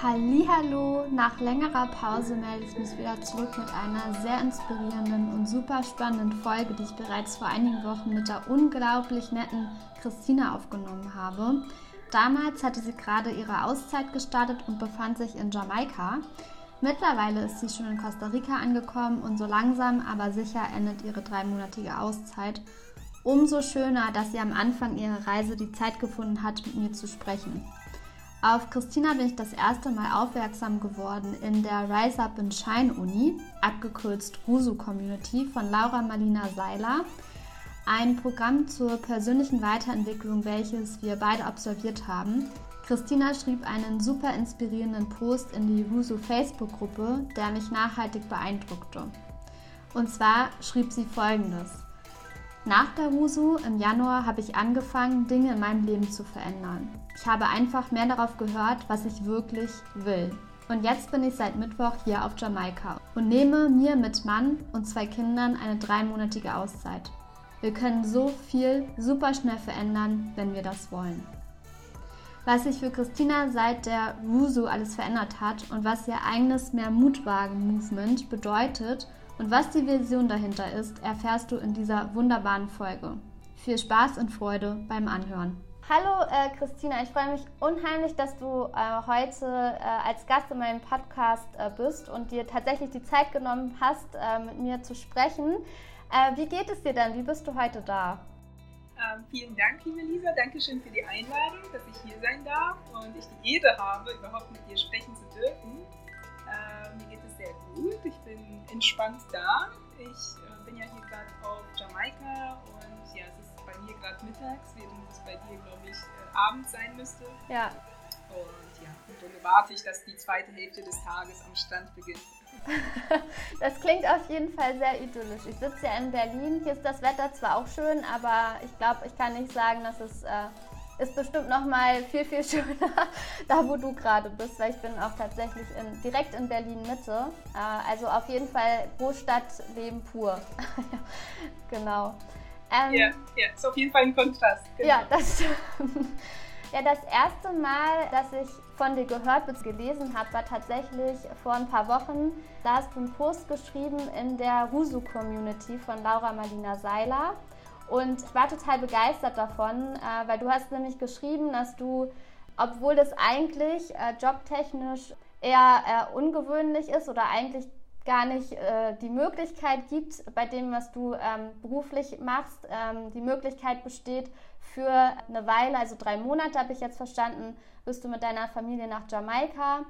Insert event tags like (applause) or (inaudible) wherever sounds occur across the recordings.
Hallo, nach längerer Pause melde ich mich wieder zurück mit einer sehr inspirierenden und super spannenden Folge, die ich bereits vor einigen Wochen mit der unglaublich netten Christina aufgenommen habe. Damals hatte sie gerade ihre Auszeit gestartet und befand sich in Jamaika. Mittlerweile ist sie schon in Costa Rica angekommen und so langsam aber sicher endet ihre dreimonatige Auszeit. Umso schöner, dass sie am Anfang ihrer Reise die Zeit gefunden hat, mit mir zu sprechen. Auf Christina bin ich das erste Mal aufmerksam geworden in der Rise Up and Shine Uni, abgekürzt RUSU Community von Laura Marlina Seiler. Ein Programm zur persönlichen Weiterentwicklung, welches wir beide absolviert haben. Christina schrieb einen super inspirierenden Post in die RUSU Facebook-Gruppe, der mich nachhaltig beeindruckte. Und zwar schrieb sie folgendes. Nach der Rusu im Januar habe ich angefangen, Dinge in meinem Leben zu verändern. Ich habe einfach mehr darauf gehört, was ich wirklich will. Und jetzt bin ich seit Mittwoch hier auf Jamaika und nehme mir mit Mann und zwei Kindern eine dreimonatige Auszeit. Wir können so viel super schnell verändern, wenn wir das wollen. Was sich für Christina seit der Rusu alles verändert hat und was ihr eigenes Mehr Mutwagen-Movement bedeutet und was die Vision dahinter ist, erfährst du in dieser wunderbaren Folge. Viel Spaß und Freude beim Anhören. Hallo äh, Christina, ich freue mich unheimlich, dass du äh, heute äh, als Gast in meinem Podcast äh, bist und dir tatsächlich die Zeit genommen hast, äh, mit mir zu sprechen. Äh, wie geht es dir denn? Wie bist du heute da? Ähm, vielen Dank, liebe Lisa. Dankeschön für die Einladung, dass ich hier sein darf und ich die Ehre habe, überhaupt mit dir sprechen zu dürfen. mir geht es sehr gut. Ich bin entspannt da. Ich äh, bin ja hier gerade auf Jamaika und ja, es ist bei mir gerade mittags, während es bei dir, glaube ich, äh, Abend sein müsste. Ja. Und ja, und dann erwarte ich, dass die zweite Hälfte des Tages am Strand beginnt. (laughs) das klingt auf jeden Fall sehr idyllisch. Ich sitze ja in Berlin. Hier ist das Wetter zwar auch schön, aber ich glaube, ich kann nicht sagen, dass es äh, ist bestimmt noch mal viel, viel (laughs) schöner, da wo du gerade bist, weil ich bin auch tatsächlich in, direkt in Berlin Mitte. Äh, also auf jeden Fall Großstadtleben pur. (laughs) genau. Ähm, ja, ja, ist auf jeden Fall ein Kontrast. Genau. Ja, das (laughs) Ja, das erste Mal, dass ich von dir gehört bzw. gelesen habe, war tatsächlich vor ein paar Wochen. Da hast du einen Post geschrieben in der Rusu-Community von Laura Marlina Seiler. Und ich war total begeistert davon, äh, weil du hast nämlich geschrieben, dass du, obwohl das eigentlich äh, jobtechnisch eher äh, ungewöhnlich ist oder eigentlich gar nicht äh, die Möglichkeit gibt, bei dem, was du ähm, beruflich machst, ähm, die Möglichkeit besteht, für eine Weile, also drei Monate habe ich jetzt verstanden, bist du mit deiner Familie nach Jamaika.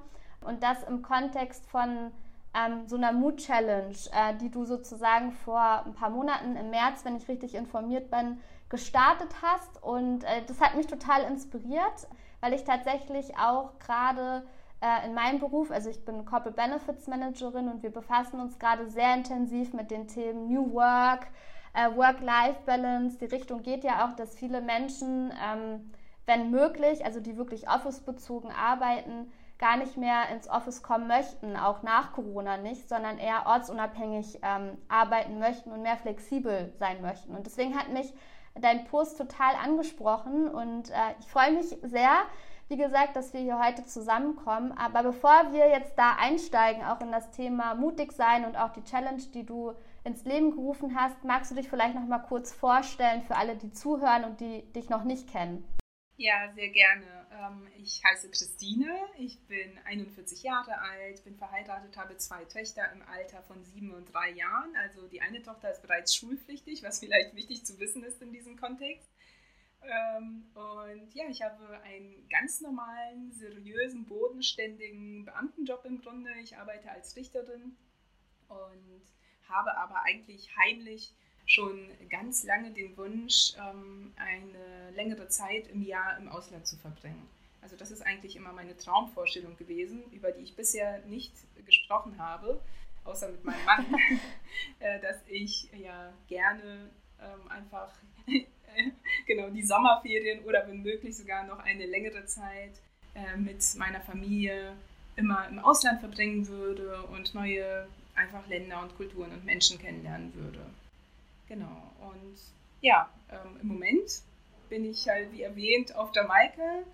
Und das im Kontext von ähm, so einer Mood-Challenge, äh, die du sozusagen vor ein paar Monaten im März, wenn ich richtig informiert bin, gestartet hast. Und äh, das hat mich total inspiriert, weil ich tatsächlich auch gerade äh, in meinem Beruf, also ich bin Corporate Benefits Managerin und wir befassen uns gerade sehr intensiv mit den Themen New Work, äh, Work-Life-Balance. Die Richtung geht ja auch, dass viele Menschen, ähm, wenn möglich, also die wirklich office-bezogen arbeiten, gar nicht mehr ins Office kommen möchten, auch nach Corona nicht, sondern eher ortsunabhängig ähm, arbeiten möchten und mehr flexibel sein möchten. Und deswegen hat mich dein Post total angesprochen und äh, ich freue mich sehr, wie gesagt, dass wir hier heute zusammenkommen. Aber bevor wir jetzt da einsteigen, auch in das Thema mutig sein und auch die Challenge, die du ins Leben gerufen hast, magst du dich vielleicht noch mal kurz vorstellen für alle, die zuhören und die dich noch nicht kennen? Ja, sehr gerne. Ähm, ich heiße Christine, ich bin 41 Jahre alt, bin verheiratet, habe zwei Töchter im Alter von sieben und drei Jahren. Also die eine Tochter ist bereits schulpflichtig, was vielleicht wichtig zu wissen ist in diesem Kontext. Ähm, und ja, ich habe einen ganz normalen, seriösen, bodenständigen Beamtenjob im Grunde. Ich arbeite als Richterin und habe aber eigentlich heimlich schon ganz lange den Wunsch, ähm, eine längere Zeit im Jahr im Ausland zu verbringen. Also das ist eigentlich immer meine Traumvorstellung gewesen, über die ich bisher nicht gesprochen habe, außer mit meinem Mann, (laughs) äh, dass ich ja gerne ähm, einfach (laughs) genau die Sommerferien oder wenn möglich sogar noch eine längere Zeit äh, mit meiner Familie immer im Ausland verbringen würde und neue einfach Länder und Kulturen und Menschen kennenlernen würde. Genau. Und ja, ähm, im Moment bin ich halt, wie erwähnt, auf Jamaika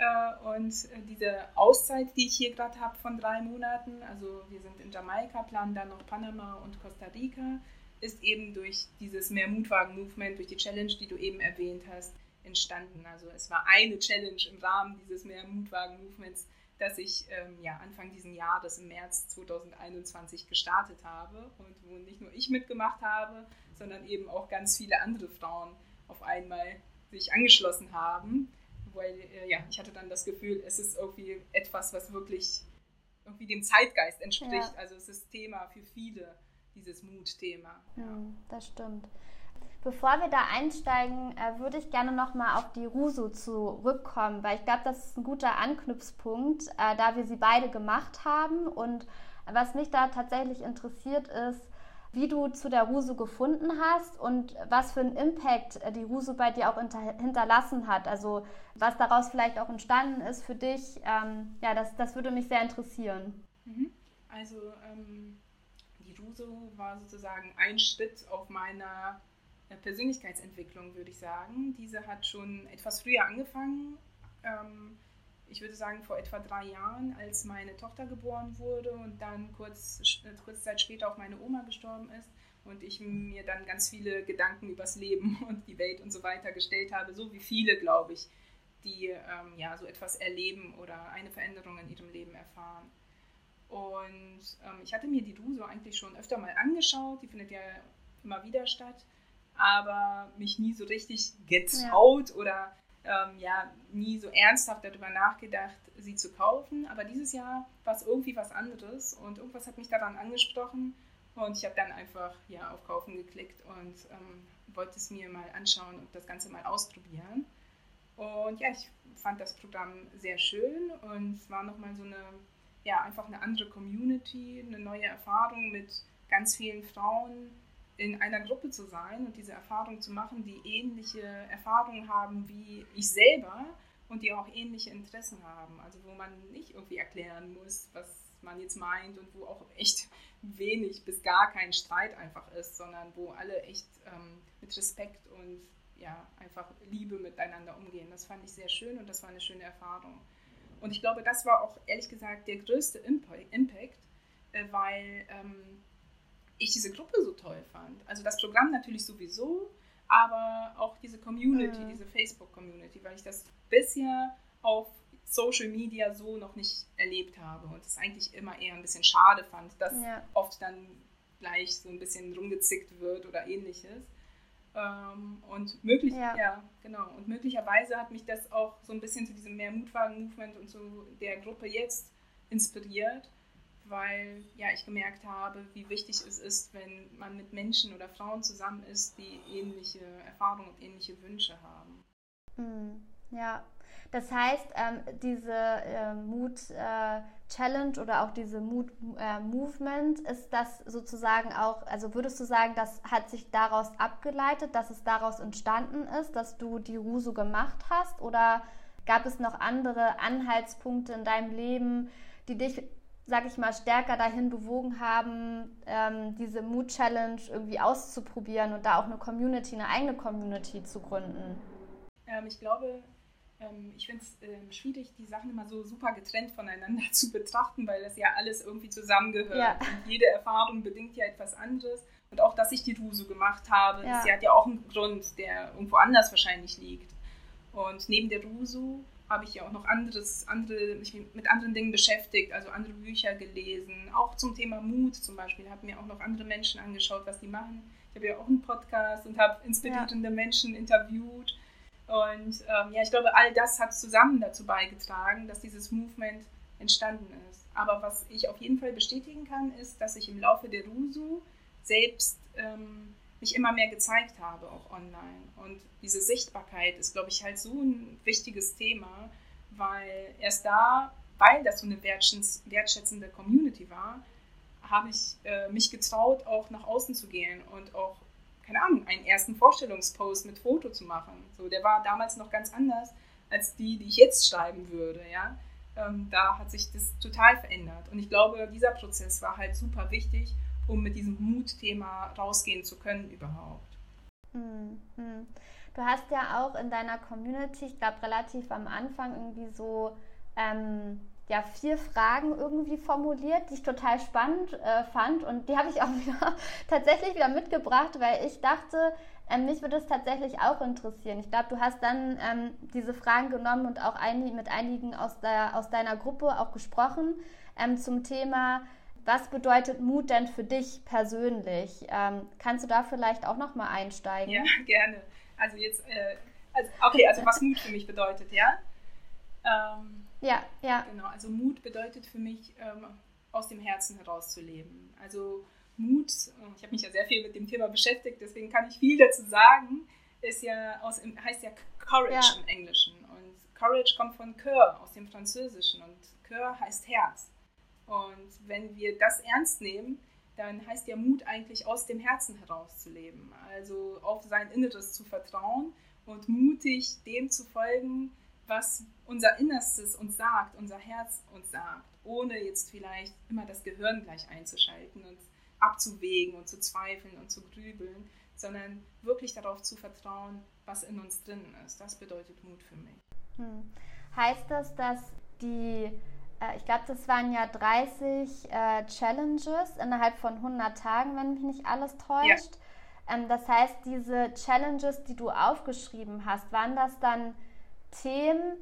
Äh, und diese Auszeit, die ich hier gerade habe von drei Monaten, also wir sind in Jamaika, planen dann noch Panama und Costa Rica, ist eben durch dieses Mehr-Mutwagen-Movement, durch die Challenge, die du eben erwähnt hast, entstanden. Also es war eine Challenge im Rahmen dieses Mehr-Mutwagen-Movements, das ich ähm, ja, Anfang dieses Jahres, im März 2021, gestartet habe und wo nicht nur ich mitgemacht habe, sondern eben auch ganz viele andere Frauen auf einmal sich angeschlossen haben weil äh, ja, ich hatte dann das Gefühl, es ist irgendwie etwas, was wirklich irgendwie dem Zeitgeist entspricht. Ja. Also es ist Thema für viele, dieses Mutthema. Ja. Hm, das stimmt. Bevor wir da einsteigen, äh, würde ich gerne nochmal auf die Rusu zurückkommen, weil ich glaube, das ist ein guter Anknüpfpunkt, äh, da wir sie beide gemacht haben. Und was mich da tatsächlich interessiert ist, wie du zu der Rusu gefunden hast und was für einen Impact äh, die Rusu bei dir auch hinterlassen hat. Also was daraus vielleicht auch entstanden ist für dich. Ähm, ja, das, das würde mich sehr interessieren. Mhm. Also ähm, die Rusu war sozusagen ein Schritt auf meiner äh, Persönlichkeitsentwicklung, würde ich sagen. Diese hat schon etwas früher angefangen. Ähm, ich würde sagen, vor etwa drei Jahren, als meine Tochter geboren wurde und dann kurz, äh, kurze Zeit später auch meine Oma gestorben ist und ich mir dann ganz viele Gedanken übers Leben (laughs) und die Welt und so weiter gestellt habe, so wie viele, glaube ich, die ähm, ja so etwas erleben oder eine Veränderung in ihrem Leben erfahren. Und ähm, ich hatte mir die DUSO eigentlich schon öfter mal angeschaut, die findet ja immer wieder statt, aber mich nie so richtig getraut ja. oder ähm, ja nie so ernsthaft darüber nachgedacht, sie zu kaufen. Aber dieses Jahr war es irgendwie was anderes und irgendwas hat mich daran angesprochen und ich habe dann einfach ja, auf Kaufen geklickt und ähm, wollte es mir mal anschauen und das Ganze mal ausprobieren. Und ja, ich fand das Programm sehr schön und es war nochmal so eine, ja, einfach eine andere Community, eine neue Erfahrung mit ganz vielen Frauen, in einer Gruppe zu sein und diese Erfahrung zu machen, die ähnliche Erfahrungen haben wie ich selber und die auch ähnliche Interessen haben. Also wo man nicht irgendwie erklären muss, was man jetzt meint und wo auch echt wenig bis gar kein Streit einfach ist, sondern wo alle echt ähm, mit Respekt und ja, einfach Liebe miteinander umgehen. Das fand ich sehr schön und das war eine schöne Erfahrung. Und ich glaube, das war auch ehrlich gesagt der größte Impact, äh, weil ähm, ich diese Gruppe so toll fand. Also das Programm natürlich sowieso, aber auch diese Community, mhm. diese Facebook-Community, weil ich das bisher auf Social Media so noch nicht erlebt habe und es eigentlich immer eher ein bisschen schade fand, dass ja. oft dann gleich so ein bisschen rumgezickt wird oder ähnliches. Ähm, und möglich, ja. ja. genau. Und möglicherweise hat mich das auch so ein bisschen zu diesem mehr Mutwagen-Movement und zu der Gruppe jetzt inspiriert, weil ja ich gemerkt habe, wie wichtig es ist, wenn man mit Menschen oder Frauen zusammen ist, die ähnliche Erfahrungen und ähnliche Wünsche haben. Hm, ja, das heißt, ähm, diese äh, Mood äh, Challenge oder auch diese Mood äh, Movement, ist das sozusagen auch, also würdest du sagen, das hat sich daraus abgeleitet, dass es daraus entstanden ist, dass du die Rusu gemacht hast? Oder gab es noch andere Anhaltspunkte in deinem Leben, die dich sag ich mal, stärker dahin bewogen haben, ähm, diese Mood Challenge irgendwie auszuprobieren und da auch eine Community, eine eigene Community zu gründen? Ähm, ich glaube, ähm, ich finde es ähm, schwierig, die Sachen immer so super getrennt voneinander (laughs) zu betrachten, weil das ja alles irgendwie zusammengehört. Ja. Und jede Erfahrung bedingt ja etwas anderes. Und auch, dass ich die Rusu gemacht habe, ja. das hat ja auch einen Grund, der irgendwo anders wahrscheinlich liegt. Und neben der Rusu habe ich ja auch noch anderes, andere, mich mit anderen Dingen beschäftigt, also andere Bücher gelesen, auch zum Thema Mut zum Beispiel, habe mir auch noch andere Menschen angeschaut, was die machen. Ich habe ja auch einen Podcast und habe inspirierende ja. Menschen interviewt. Und ähm, ja, ich glaube, all das hat zusammen dazu beigetragen, dass dieses Movement entstanden ist. Aber was ich auf jeden Fall bestätigen kann, ist, dass ich im Laufe der RUSU selbst ähm, mich immer mehr gezeigt habe, auch online. Und diese Sichtbarkeit ist, glaube ich, halt so ein wichtiges Thema, weil erst da, weil das so eine wertschätzende Community war, habe ich äh, mich getraut, auch nach außen zu gehen und auch, keine Ahnung, einen ersten Vorstellungspost mit Foto zu machen. So, der war damals noch ganz anders als die, die ich jetzt schreiben würde, ja. Ähm, da hat sich das total verändert. Und ich glaube, dieser Prozess war halt super wichtig um mit diesem Mutthema rausgehen zu können überhaupt. Mhm. Du hast ja auch in deiner Community, ich glaube relativ am Anfang irgendwie so ähm, ja, vier Fragen irgendwie formuliert, die ich total spannend äh, fand. Und die habe ich auch (laughs) wieder tatsächlich wieder mitgebracht, weil ich dachte, ähm, mich würde es tatsächlich auch interessieren. Ich glaube, du hast dann ähm, diese Fragen genommen und auch ein, mit einigen aus, der, aus deiner Gruppe auch gesprochen ähm, zum Thema, was bedeutet Mut denn für dich persönlich? Ähm, kannst du da vielleicht auch noch mal einsteigen? Ja, (laughs) gerne. Also jetzt, äh, also, okay, also was Mut für mich bedeutet, ja? Ähm, ja, ja. Genau, also Mut bedeutet für mich, ähm, aus dem Herzen heraus zu leben. Also Mut, ich habe mich ja sehr viel mit dem Thema beschäftigt, deswegen kann ich viel dazu sagen, ist ja aus, heißt ja Courage ja. im Englischen. Und Courage kommt von Cœur, aus dem Französischen. Und Cœur heißt Herz. Und wenn wir das ernst nehmen, dann heißt ja Mut eigentlich aus dem Herzen heraus zu leben. Also auf sein Inneres zu vertrauen und mutig dem zu folgen, was unser Innerstes uns sagt, unser Herz uns sagt, ohne jetzt vielleicht immer das Gehirn gleich einzuschalten und abzuwägen und zu zweifeln und zu grübeln, sondern wirklich darauf zu vertrauen, was in uns drin ist. Das bedeutet Mut für mich. Hm. Heißt das, dass die, äh, ich glaube, das waren ja 30 äh, Challenges innerhalb von 100 Tagen, wenn mich nicht alles täuscht. Ja. Ähm, das heißt, diese Challenges, die du aufgeschrieben hast, waren das dann Themen,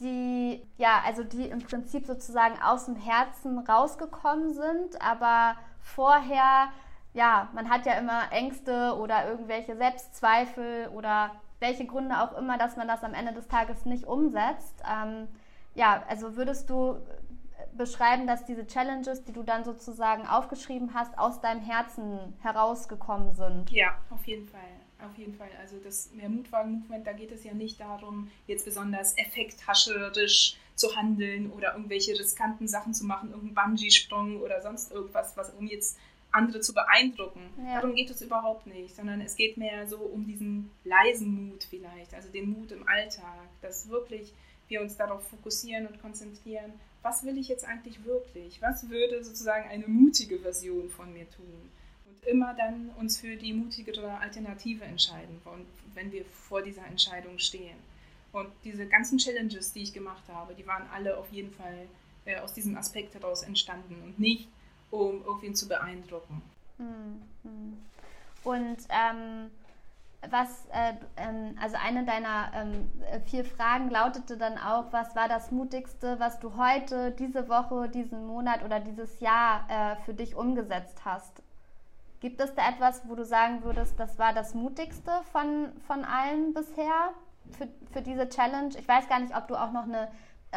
die, ja, also die im Prinzip sozusagen aus dem Herzen rausgekommen sind, aber vorher, ja, man hat ja immer Ängste oder irgendwelche Selbstzweifel oder welche Gründe auch immer, dass man das am Ende des Tages nicht umsetzt. Ähm, ja, also würdest du beschreiben, dass diese Challenges, die du dann sozusagen aufgeschrieben hast, aus deinem Herzen herausgekommen sind? Ja, auf jeden Fall. Auf jeden Fall. Also das Mehrmutwagen-Movement, da geht es ja nicht darum, jetzt besonders effekthascherisch zu handeln oder irgendwelche riskanten Sachen zu machen, irgendeinen Bungee-Sprung oder sonst irgendwas, was um jetzt andere zu beeindrucken. Ja. Darum geht es überhaupt nicht, sondern es geht mehr so um diesen leisen Mut vielleicht, also den Mut im Alltag, dass wirklich wir uns darauf fokussieren und konzentrieren, was will ich jetzt eigentlich wirklich? Was würde sozusagen eine mutige Version von mir tun? immer dann uns für die mutigere Alternative entscheiden, wenn wir vor dieser Entscheidung stehen. Und diese ganzen Challenges, die ich gemacht habe, die waren alle auf jeden Fall äh, aus diesem Aspekt heraus entstanden und nicht, um irgendwen zu beeindrucken. Hm, hm. Und ähm, was, äh, ähm, also eine deiner ähm, vier Fragen lautete dann auch, was war das Mutigste, was du heute, diese Woche, diesen Monat oder dieses Jahr äh, für dich umgesetzt hast? Gibt es da etwas, wo du sagen würdest, das war das mutigste von, von allen bisher für, für diese Challenge? Ich weiß gar nicht, ob du auch noch eine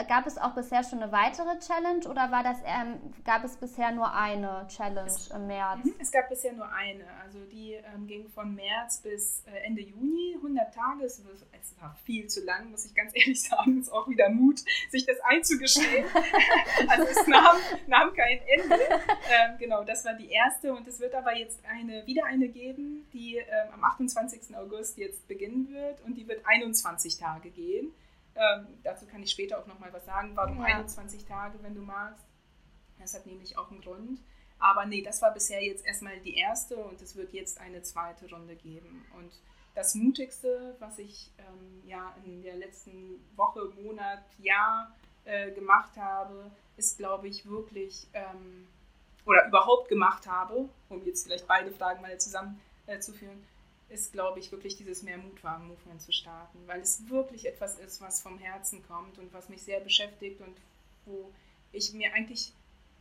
Gab es auch bisher schon eine weitere Challenge oder war das, ähm, gab es bisher nur eine Challenge es, im März? Mhm, es gab bisher nur eine. Also die ähm, ging von März bis äh, Ende Juni, 100 Tage. Es, es, war viel zu lang, muss ich ganz (laughs) ehrlich sagen. Es ist auch wieder Mut, sich das einzugestehen. (laughs) also es nahm, nahm kein Ende. Ähm, genau, das war die erste und es wird aber jetzt eine, wieder eine geben, die ähm, am 28. August jetzt beginnen wird und die wird 21 Tage gehen. Ähm, dazu kann ich später auch nochmal was sagen. Warum ja. 21 Tage, wenn du magst? Das hat nämlich auch einen Grund. Aber nee, das war bisher jetzt erstmal die erste und es wird jetzt eine zweite Runde geben. Und das Mutigste, was ich ähm, ja in der letzten Woche, Monat, Jahr äh, gemacht habe, ist, glaube ich, wirklich ähm, oder überhaupt gemacht habe, um jetzt vielleicht beide Fragen mal zusammenzuführen, äh, ist, glaube ich, wirklich dieses Mehr-Mutwagen-Movement zu starten, weil es wirklich etwas ist, was vom Herzen kommt und was mich sehr beschäftigt und wo ich mir eigentlich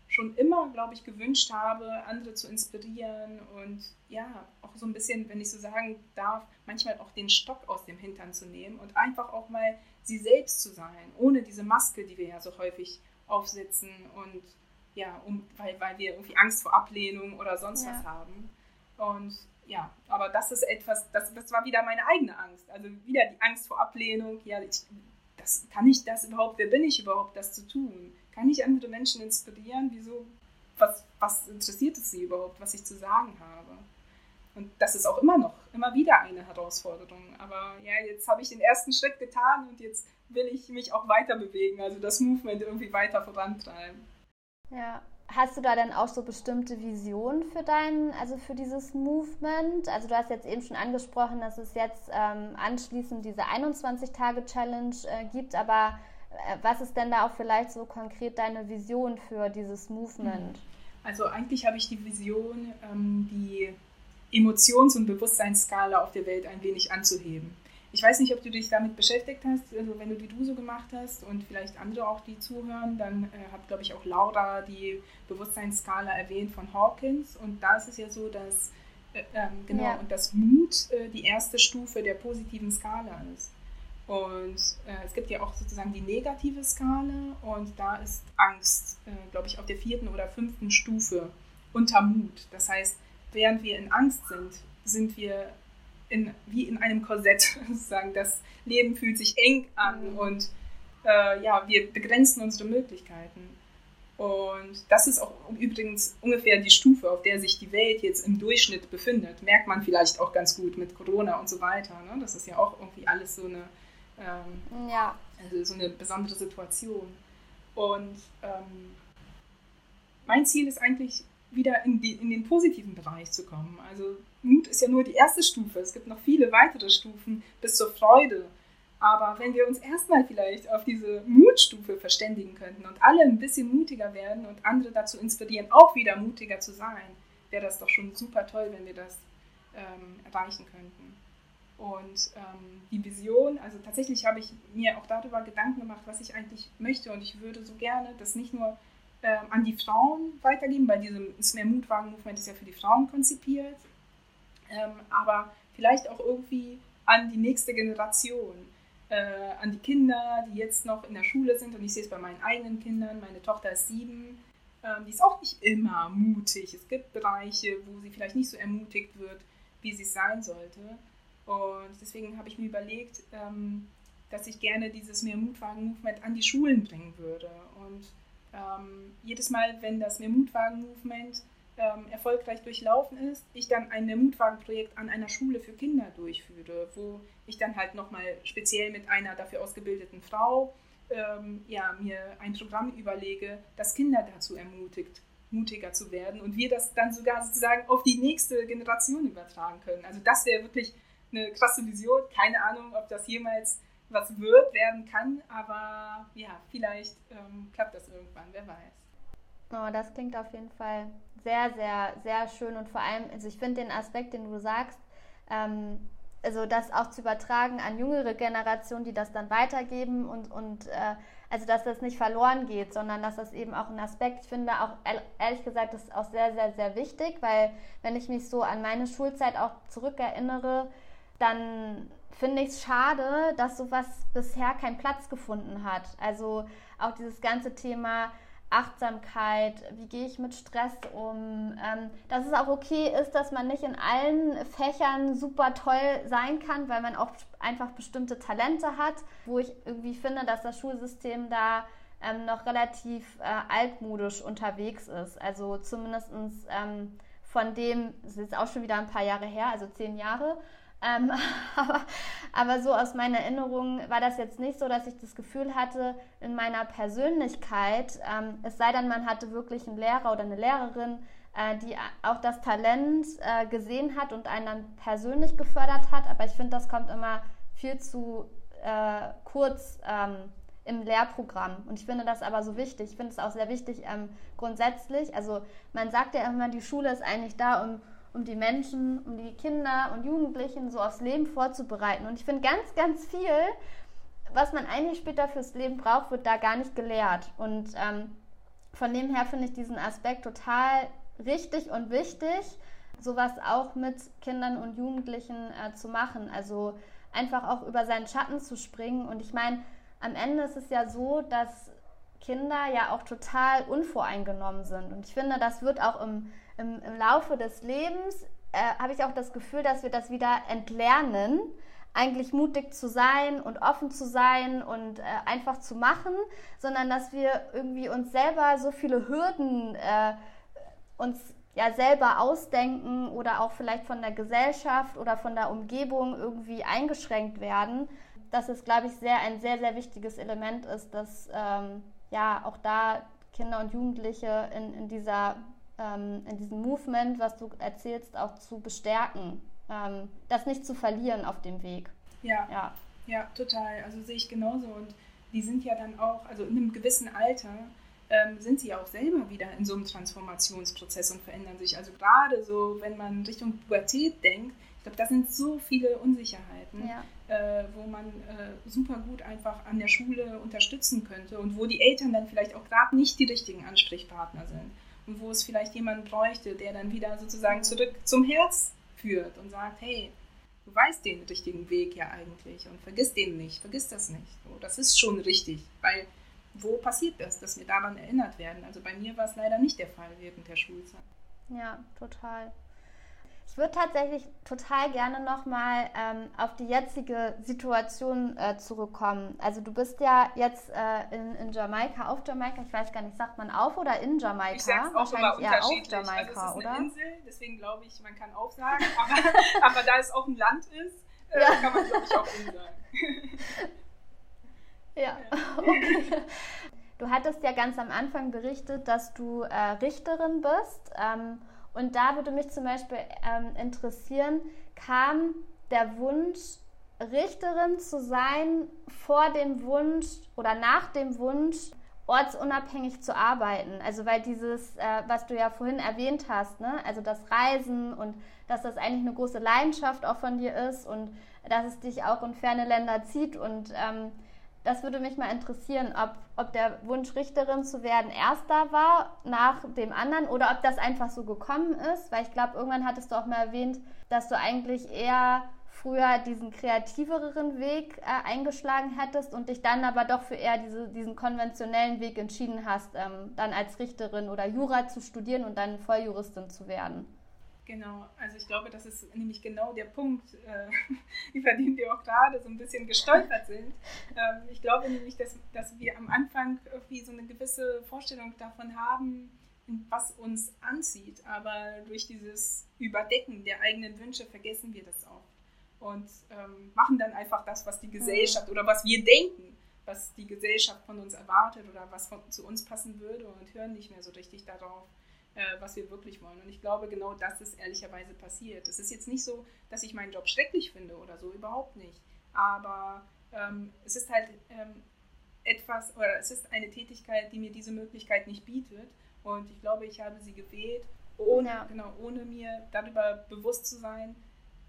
schon immer, glaube ich, gewünscht habe, andere zu inspirieren und ja, auch so ein bisschen, wenn ich so sagen darf, manchmal auch den Stock aus dem Hintern zu nehmen und einfach auch mal sie selbst zu sein, ohne diese Maske, die wir ja so häufig aufsetzen und ja, um, weil, weil wir irgendwie Angst vor Ablehnung oder sonst ja. was haben. Und ja, aber das ist etwas, das, das war wieder meine eigene Angst. Also wieder die Angst vor Ablehnung. Ja, ich, das, kann ich das überhaupt, wer bin ich überhaupt, das zu tun? Kann ich andere Menschen inspirieren? Wieso, was, was interessiert es sie überhaupt, was ich zu sagen habe? Und das ist auch immer noch, immer wieder eine Herausforderung. Aber ja, jetzt habe ich den ersten Schritt getan und jetzt will ich mich auch weiter bewegen, also das Movement irgendwie weiter vorantreiben. Ja, hast du da dann auch so bestimmte Visionen für dein, also für dieses Movement? Also du hast jetzt eben schon angesprochen, dass es jetzt ähm, anschließend diese 21-Tage-Challenge äh, gibt, aber äh, was ist denn da auch vielleicht so konkret deine Vision für dieses Movement? Also eigentlich habe ich die Vision, ähm, die Emotions- und Bewusstseinsskala auf der Welt ein wenig anzuheben. Ich weiß nicht, ob du dich damit beschäftigt hast, also wenn du die Duse gemacht hast und vielleicht andere auch, die zuhören, dann äh, hat, glaube ich, auch Laura die Bewusstseinsskala erwähnt von Hawkins und da ist es ja so, dass äh, ähm, genau ja. und das Mut äh, die erste Stufe der positiven Skala ist. Und äh, es gibt ja auch sozusagen die negative Skala und da ist Angst, äh, glaube ich, auf der vierten oder fünften Stufe unter Mut. Das heißt, während wir in Angst sind, sind wir in, wie in einem Korsett (laughs) sozusagen. Das Leben fühlt sich eng an und äh, ja, wir begrenzen unsere Möglichkeiten. Und das ist auch übrigens ungefähr die Stufe, auf der sich die Welt jetzt im Durchschnitt befindet. Merkt man vielleicht auch ganz gut mit Corona und so weiter. Ne? Das ist ja auch irgendwie alles so eine, ähm, ja. also so eine besondere Situation. Und ähm, mein Ziel ist eigentlich, wieder in, die, in den positiven Bereich zu kommen. Also Mut ist ja nur die erste Stufe. Es gibt noch viele weitere Stufen bis zur Freude. Aber wenn wir uns erstmal vielleicht auf diese Mutstufe verständigen könnten und alle ein bisschen mutiger werden und andere dazu inspirieren, auch wieder mutiger zu sein, wäre das doch schon super toll, wenn wir das ähm, erreichen könnten. Und ähm, die Vision, also tatsächlich habe ich mir auch darüber Gedanken gemacht, was ich eigentlich möchte. Und ich würde so gerne, dass nicht nur äh, an die Frauen weitergeben, weil dieses Mehr Mutwagen-Movement ist ja für die Frauen konzipiert, ähm, aber vielleicht auch irgendwie an die nächste Generation, äh, an die Kinder, die jetzt noch in der Schule sind und ich sehe es bei meinen eigenen Kindern, meine Tochter ist sieben, ähm, die ist auch nicht immer mutig. Es gibt Bereiche, wo sie vielleicht nicht so ermutigt wird, wie sie es sein sollte. Und deswegen habe ich mir überlegt, ähm, dass ich gerne dieses Mehr Mutwagen-Movement an die Schulen bringen würde. Und ähm, jedes Mal, wenn das Mehrmutwagen-Movement ähm, erfolgreich durchlaufen ist, ich dann ein Mehrmutwagen-Projekt an einer Schule für Kinder durchführe, wo ich dann halt nochmal speziell mit einer dafür ausgebildeten Frau ähm, ja, mir ein Programm überlege, das Kinder dazu ermutigt, mutiger zu werden und wir das dann sogar sozusagen auf die nächste Generation übertragen können. Also das wäre wirklich eine krasse Vision. Keine Ahnung, ob das jemals was wird, werden kann, aber ja, vielleicht ähm, klappt das irgendwann, wer weiß. Oh, das klingt auf jeden Fall sehr, sehr, sehr schön und vor allem, also ich finde den Aspekt, den du sagst, ähm, also das auch zu übertragen an jüngere Generationen, die das dann weitergeben und, und äh, also dass das nicht verloren geht, sondern dass das eben auch ein Aspekt, ich finde auch ehrlich gesagt, das ist auch sehr, sehr, sehr wichtig, weil wenn ich mich so an meine Schulzeit auch zurückerinnere, dann finde ich es schade, dass sowas bisher keinen Platz gefunden hat. Also auch dieses ganze Thema Achtsamkeit, wie gehe ich mit Stress um, ähm, dass es auch okay ist, dass man nicht in allen Fächern super toll sein kann, weil man auch einfach bestimmte Talente hat, wo ich irgendwie finde, dass das Schulsystem da ähm, noch relativ äh, altmodisch unterwegs ist. Also zumindest ähm, von dem, das ist jetzt auch schon wieder ein paar Jahre her, also zehn Jahre, ähm, (laughs) aber, aber so aus meiner Erinnerung war das jetzt nicht so, dass ich das Gefühl hatte, in meiner Persönlichkeit, ähm, es sei denn, man hatte wirklich einen Lehrer oder eine Lehrerin, äh, die auch das Talent äh, gesehen hat und einen dann persönlich gefördert hat. Aber ich finde, das kommt immer viel zu äh, kurz ähm, im Lehrprogramm. Und ich finde das aber so wichtig. Ich finde es auch sehr wichtig ähm, grundsätzlich. Also man sagt ja immer, die Schule ist eigentlich da, um um die Menschen, um die Kinder und Jugendlichen so aufs Leben vorzubereiten. Und ich finde ganz, ganz viel, was man eigentlich später fürs Leben braucht, wird da gar nicht gelehrt. Und ähm, von dem her finde ich diesen Aspekt total richtig und wichtig, sowas auch mit Kindern und Jugendlichen äh, zu machen. Also einfach auch über seinen Schatten zu springen. Und ich meine, am Ende ist es ja so, dass Kinder ja auch total unvoreingenommen sind. Und ich finde, das wird auch im im, im Laufe des Lebens äh, habe ich auch das Gefühl, dass wir das wieder entlernen, eigentlich mutig zu sein und offen zu sein und äh, einfach zu machen, sondern dass wir irgendwie uns selber so viele Hürden äh, uns ja selber ausdenken oder auch vielleicht von der Gesellschaft oder von der Umgebung irgendwie eingeschränkt werden, dass es, glaube ich, sehr ein sehr, sehr wichtiges Element ist, dass ähm, ja auch da Kinder und Jugendliche in, in, dieser, ähm, in diesem Movement, was du erzählst, auch zu bestärken, ähm, das nicht zu verlieren auf dem Weg. Ja, ja, ja, total. Also sehe ich genauso. Und die sind ja dann auch, also in einem gewissen Alter, ähm, sind sie ja auch selber wieder in so einem Transformationsprozess und verändern sich. Also gerade so, wenn man Richtung Pubertät denkt, ich glaube, das sind so viele Unsicherheiten, ja. äh, wo man äh, super gut einfach an der Schule unterstützen könnte und wo die Eltern dann vielleicht auch gerade nicht die richtigen Ansprechpartner sind und wo es vielleicht jemanden bräuchte, der dann wieder sozusagen zurück zum Herz führt und sagt, hey, du weißt den richtigen Weg ja eigentlich und vergiss den nicht, vergiss das nicht. So, das ist schon richtig, weil wo passiert das, dass wir daran erinnert werden? Also bei mir war es leider nicht der Fall während der Schulzeit. Ja, total. Ich würde tatsächlich total gerne nochmal ähm, auf die jetzige Situation äh, zurückkommen. Also du bist ja jetzt äh, in, in Jamaika, auf Jamaika, ich weiß gar nicht, sagt man auf oder in Jamaika? Ich sag's auch Wahrscheinlich eher auf Jamaika, also es ist oder? eine Insel, deswegen glaube ich, man kann auf sagen, (laughs) aber, aber da es auch ein Land ist, äh, ja. kann man glaube ich auch in sagen. (laughs) Ja, (laughs) okay. Du hattest ja ganz am Anfang berichtet, dass du äh, Richterin bist. Ähm, und da würde mich zum Beispiel ähm, interessieren, kam der Wunsch, Richterin zu sein, vor dem Wunsch oder nach dem Wunsch, ortsunabhängig zu arbeiten. Also weil dieses, äh, was du ja vorhin erwähnt hast, ne? also das Reisen und dass das eigentlich eine große Leidenschaft auch von dir ist und dass es dich auch in ferne Länder zieht und ähm, das würde mich mal interessieren, ob, ob der Wunsch, Richterin zu werden, erst da war nach dem anderen oder ob das einfach so gekommen ist. Weil ich glaube, irgendwann hattest du auch mal erwähnt, dass du eigentlich eher früher diesen kreativeren Weg äh, eingeschlagen hättest und dich dann aber doch für eher diese, diesen konventionellen Weg entschieden hast, ähm, dann als Richterin oder Jura zu studieren und dann Volljuristin zu werden. Genau, also ich glaube, das ist nämlich genau der Punkt, äh, (laughs) über den wir auch gerade so ein bisschen gestolpert sind. Ähm, ich glaube nämlich, dass, dass wir am Anfang irgendwie so eine gewisse Vorstellung davon haben, was uns anzieht, aber durch dieses Überdecken der eigenen Wünsche vergessen wir das auch und ähm, machen dann einfach das, was die Gesellschaft mhm. oder was wir denken, was die Gesellschaft von uns erwartet oder was von, zu uns passen würde und hören nicht mehr so richtig darauf äh, was wir wirklich wollen. Und ich glaube, genau das ist ehrlicherweise passiert. Es ist jetzt nicht so, dass ich meinen Job schrecklich finde oder so, überhaupt nicht. Aber ähm, es ist halt ähm, etwas, oder es ist eine Tätigkeit, die mir diese Möglichkeit nicht bietet. Und ich glaube, ich habe sie gewählt, ohne, ja. genau, ohne mir darüber bewusst zu sein,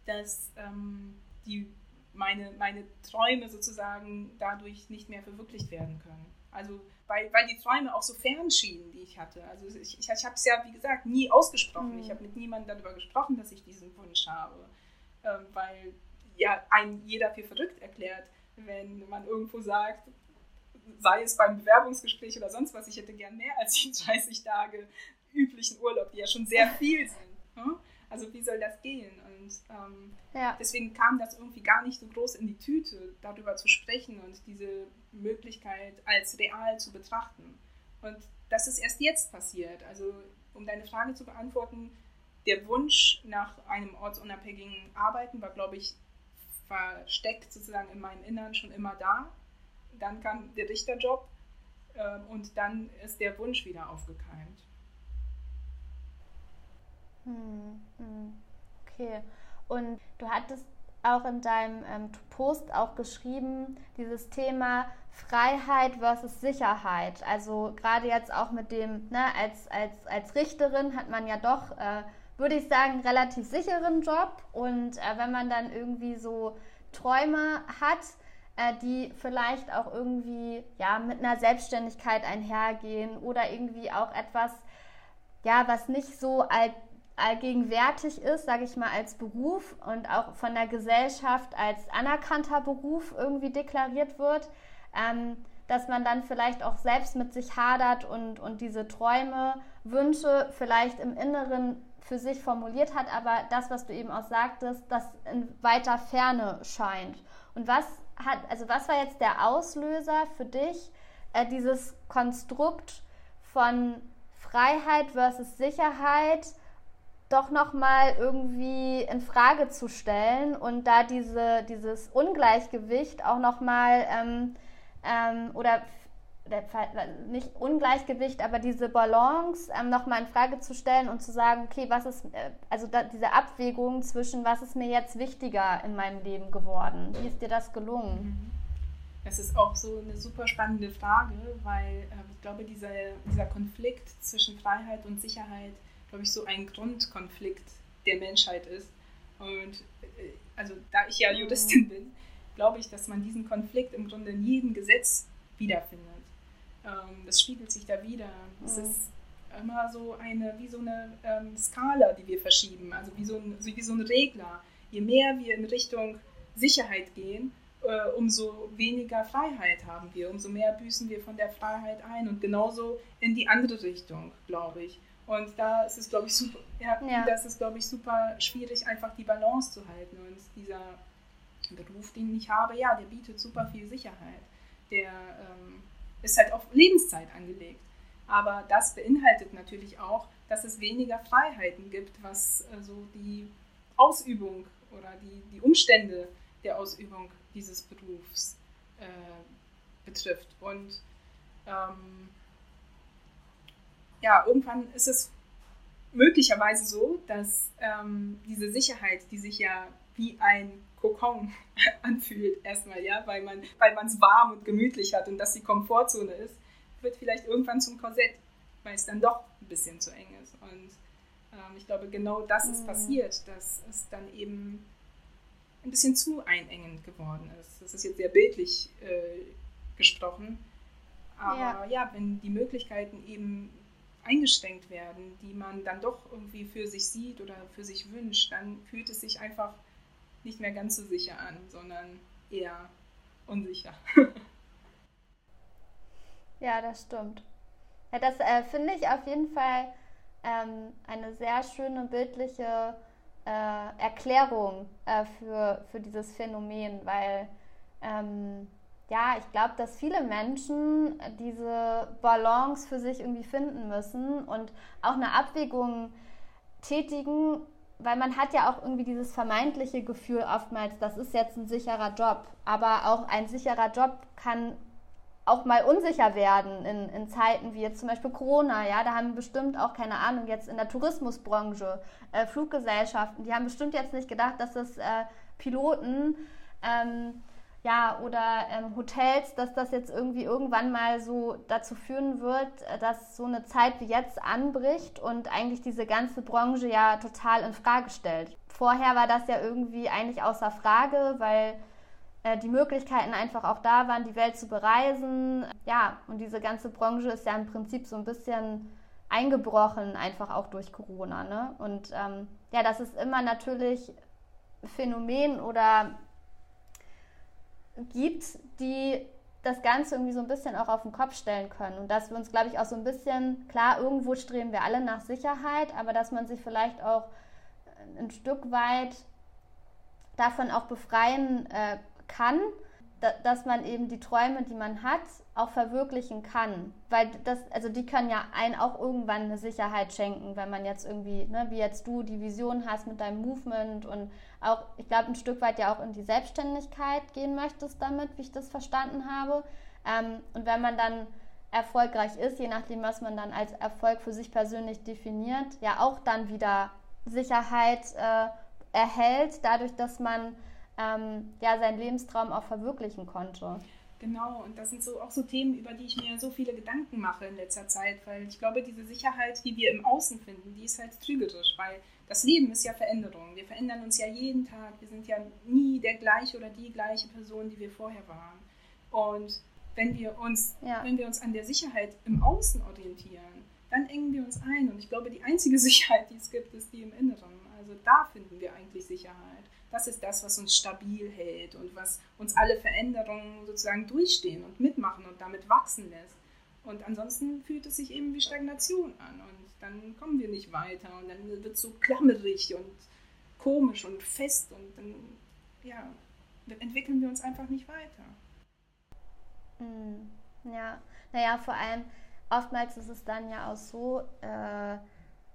dass ähm, die, meine, meine Träume sozusagen dadurch nicht mehr verwirklicht werden können. Also weil, weil die Träume auch so fern schienen, die ich hatte. Also ich, ich, ich habe es ja, wie gesagt, nie ausgesprochen. Mhm. Ich habe mit niemandem darüber gesprochen, dass ich diesen Wunsch habe. Ähm, weil ja ein jeder für verrückt erklärt, wenn man irgendwo sagt, sei es beim Bewerbungsgespräch oder sonst was, ich hätte gern mehr als die 30 Tage üblichen Urlaub, die ja schon sehr (laughs) viel sind. Hm? Also wie soll das gehen? Und ähm, ja. deswegen kam das irgendwie gar nicht so groß in die Tüte, darüber zu sprechen und diese Möglichkeit als real zu betrachten. Und das ist erst jetzt passiert. Also um deine Frage zu beantworten, der Wunsch nach einem ortsunabhängigen Arbeiten war, glaube ich, versteckt sozusagen in meinem Innern schon immer da. Dann kam der Richterjob äh, und dann ist der Wunsch wieder aufgekeimt. Hm, hm. Okay. Und du hattest auch in deinem ähm, Post auch geschrieben, dieses Thema Freiheit versus Sicherheit. Also gerade jetzt auch mit dem, ne, als, als, als Richterin hat man ja doch, äh, würde ich sagen, relativ sicheren Job. Und äh, wenn man dann irgendwie so Träume hat, äh, die vielleicht auch irgendwie ja, mit einer Selbstständigkeit einhergehen oder irgendwie auch etwas, ja, was nicht so alt allgegenwärtig ist, sage ich mal, als Beruf und auch von der Gesellschaft als anerkannter Beruf irgendwie deklariert wird, ähm, dass man dann vielleicht auch selbst mit sich hadert und, und diese Träume, Wünsche vielleicht im Inneren für sich formuliert hat, aber das, was du eben auch sagtest, das in weiter Ferne scheint. Und was hat, also was war jetzt der Auslöser für dich, äh, dieses Konstrukt von Freiheit versus Sicherheit doch nochmal irgendwie in Frage zu stellen und da diese, dieses Ungleichgewicht auch nochmal ähm, ähm, oder nicht Ungleichgewicht, aber diese Balance ähm, nochmal in Frage zu stellen und zu sagen, okay, was ist, äh, also da, diese Abwägung zwischen, was ist mir jetzt wichtiger in meinem Leben geworden? Wie ist dir das gelungen? Mhm. Das ist auch so eine super spannende Frage, weil äh, ich glaube, dieser, dieser Konflikt zwischen Freiheit und Sicherheit, glaube ich, so ein Grundkonflikt der Menschheit ist. Und äh, also da ich ja Juristin bin, glaube ich, dass man diesen Konflikt im Grunde in jedem Gesetz wiederfindet. Ähm, das spiegelt sich da wieder. Es mhm. ist immer so eine, wie so eine ähm, Skala, die wir verschieben, also wie so, ein, wie so ein Regler. Je mehr wir in Richtung Sicherheit gehen, äh, umso weniger Freiheit haben wir, umso mehr büßen wir von der Freiheit ein und genauso in die andere Richtung, glaube ich. Und da ist es, glaube ich, super, ja, ja. das ist, glaube ich, super schwierig, einfach die Balance zu halten. Und dieser Beruf, den ich habe, ja, der bietet super viel Sicherheit. Der ähm, ist halt auf Lebenszeit angelegt. Aber das beinhaltet natürlich auch, dass es weniger Freiheiten gibt, was so die Ausübung oder die, die Umstände der Ausübung dieses Berufs äh, betrifft. Und ähm, ja, irgendwann ist es möglicherweise so, dass ähm, diese Sicherheit, die sich ja wie ein Kokon (laughs) anfühlt, erstmal, ja, weil man weil es warm und gemütlich hat und das die Komfortzone ist, wird vielleicht irgendwann zum Korsett, weil es dann doch ein bisschen zu eng ist. Und ähm, ich glaube, genau das ist mhm. passiert, dass es dann eben ein bisschen zu einengend geworden ist. Das ist jetzt sehr bildlich äh, gesprochen. Aber ja. ja, wenn die Möglichkeiten eben eingeschränkt werden, die man dann doch irgendwie für sich sieht oder für sich wünscht, dann fühlt es sich einfach nicht mehr ganz so sicher an, sondern eher unsicher. (laughs) ja, das stimmt. Ja, das äh, finde ich auf jeden Fall ähm, eine sehr schöne bildliche äh, Erklärung äh, für, für dieses Phänomen, weil ähm, ja, ich glaube, dass viele Menschen diese Balance für sich irgendwie finden müssen und auch eine Abwägung tätigen, weil man hat ja auch irgendwie dieses vermeintliche Gefühl oftmals, das ist jetzt ein sicherer Job, aber auch ein sicherer Job kann auch mal unsicher werden in, in Zeiten wie jetzt zum Beispiel Corona. Ja, da haben bestimmt auch, keine Ahnung, jetzt in der Tourismusbranche, äh, Fluggesellschaften, die haben bestimmt jetzt nicht gedacht, dass das äh, Piloten ähm, ja, oder ähm, Hotels, dass das jetzt irgendwie irgendwann mal so dazu führen wird, äh, dass so eine Zeit wie jetzt anbricht und eigentlich diese ganze Branche ja total in Frage stellt. Vorher war das ja irgendwie eigentlich außer Frage, weil äh, die Möglichkeiten einfach auch da waren, die Welt zu bereisen. Ja, und diese ganze Branche ist ja im Prinzip so ein bisschen eingebrochen, einfach auch durch Corona. Ne? Und ähm, ja, das ist immer natürlich Phänomen oder gibt, die das Ganze irgendwie so ein bisschen auch auf den Kopf stellen können. Und dass wir uns, glaube ich, auch so ein bisschen, klar, irgendwo streben wir alle nach Sicherheit, aber dass man sich vielleicht auch ein Stück weit davon auch befreien äh, kann, dass man eben die Träume, die man hat, auch verwirklichen kann. Weil das, also die können ja einen auch irgendwann eine Sicherheit schenken, wenn man jetzt irgendwie, ne, wie jetzt du die Vision hast mit deinem Movement und auch, ich glaube, ein Stück weit ja auch in die Selbstständigkeit gehen möchtest damit, wie ich das verstanden habe. Ähm, und wenn man dann erfolgreich ist, je nachdem, was man dann als Erfolg für sich persönlich definiert, ja auch dann wieder Sicherheit äh, erhält, dadurch, dass man ähm, ja, seinen Lebenstraum auch verwirklichen konnte. Genau, und das sind so auch so Themen, über die ich mir so viele Gedanken mache in letzter Zeit, weil ich glaube, diese Sicherheit, die wir im Außen finden, die ist halt trügerisch, weil das Leben ist ja Veränderung. Wir verändern uns ja jeden Tag. Wir sind ja nie der gleiche oder die gleiche Person, die wir vorher waren. Und wenn wir uns, ja. wenn wir uns an der Sicherheit im Außen orientieren, dann engen wir uns ein. Und ich glaube, die einzige (laughs) Sicherheit, die es gibt, ist die im Inneren. Also da finden wir eigentlich Sicherheit das ist das, was uns stabil hält und was uns alle Veränderungen sozusagen durchstehen und mitmachen und damit wachsen lässt. Und ansonsten fühlt es sich eben wie Stagnation an und dann kommen wir nicht weiter und dann wird es so klammerig und komisch und fest und dann ja, entwickeln wir uns einfach nicht weiter. Hm, ja, naja, vor allem oftmals ist es dann ja auch so, äh,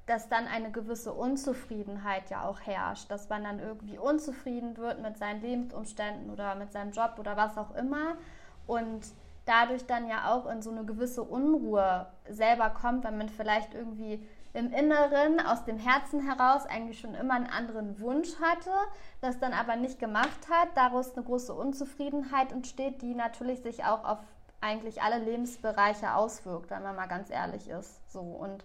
dass dann eine gewisse Unzufriedenheit ja auch herrscht, dass man dann irgendwie unzufrieden wird mit seinen Lebensumständen oder mit seinem Job oder was auch immer. Und dadurch dann ja auch in so eine gewisse Unruhe selber kommt, weil man vielleicht irgendwie im Inneren, aus dem Herzen heraus eigentlich schon immer einen anderen Wunsch hatte, das dann aber nicht gemacht hat, daraus eine große Unzufriedenheit entsteht, die natürlich sich auch auf eigentlich alle Lebensbereiche auswirkt, wenn man mal ganz ehrlich ist. So und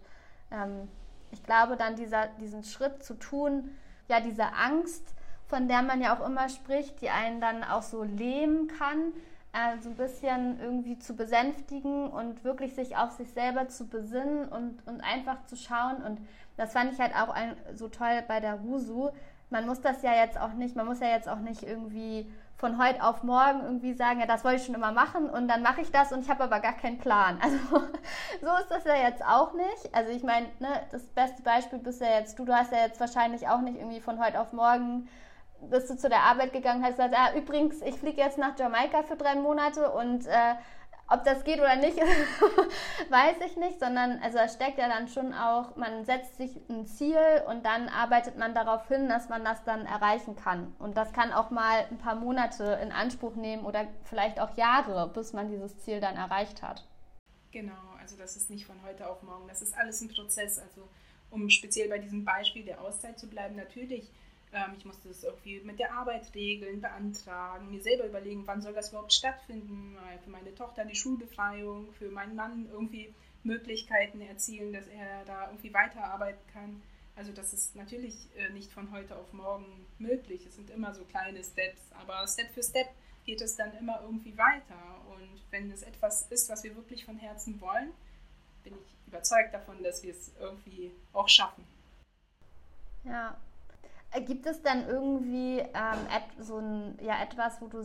ähm, ich glaube dann dieser, diesen Schritt zu tun, ja diese Angst, von der man ja auch immer spricht, die einen dann auch so lähmen kann, äh, so ein bisschen irgendwie zu besänftigen und wirklich sich auf sich selber zu besinnen und, und einfach zu schauen. Und das fand ich halt auch ein, so toll bei der Rusu. Man muss das ja jetzt auch nicht, man muss ja jetzt auch nicht irgendwie von heute auf morgen irgendwie sagen, ja, das wollte ich schon immer machen und dann mache ich das und ich habe aber gar keinen Plan. (laughs) Also so ist das ja jetzt auch nicht. Also ich meine, ne, das beste Beispiel bist ja jetzt du, du hast ja jetzt wahrscheinlich auch nicht irgendwie von heute auf morgen bist du zu der Arbeit gegangen, hast gesagt, ah, übrigens, ich fliege jetzt nach Jamaika für drei Monate und äh, ob das geht oder nicht, (laughs) weiß ich nicht, sondern also es steckt ja dann schon auch, man setzt sich ein Ziel und dann arbeitet man darauf hin, dass man das dann erreichen kann. Und das kann auch mal ein paar Monate in Anspruch nehmen oder vielleicht auch Jahre, bis man dieses Ziel dann erreicht hat. Genau, also das ist nicht von heute auf morgen, das ist alles ein Prozess. Also um speziell bei diesem Beispiel der Auszeit zu bleiben, natürlich ähm, ich musste es irgendwie mit der Arbeit regeln, beantragen, mir selber überlegen, wann soll das überhaupt stattfinden. Für meine Tochter die Schulbefreiung, für meinen Mann irgendwie Möglichkeiten erzielen, dass er da irgendwie weiterarbeiten kann. Also das ist natürlich äh, nicht von heute auf morgen möglich. Es sind immer so kleine Steps, aber Step für Step geht es dann immer irgendwie weiter. Und wenn es etwas ist, was wir wirklich von Herzen wollen, bin ich überzeugt davon, dass wir es irgendwie auch schaffen. Ja, Gibt es dann irgendwie ähm, so ein, ja, etwas, wo du,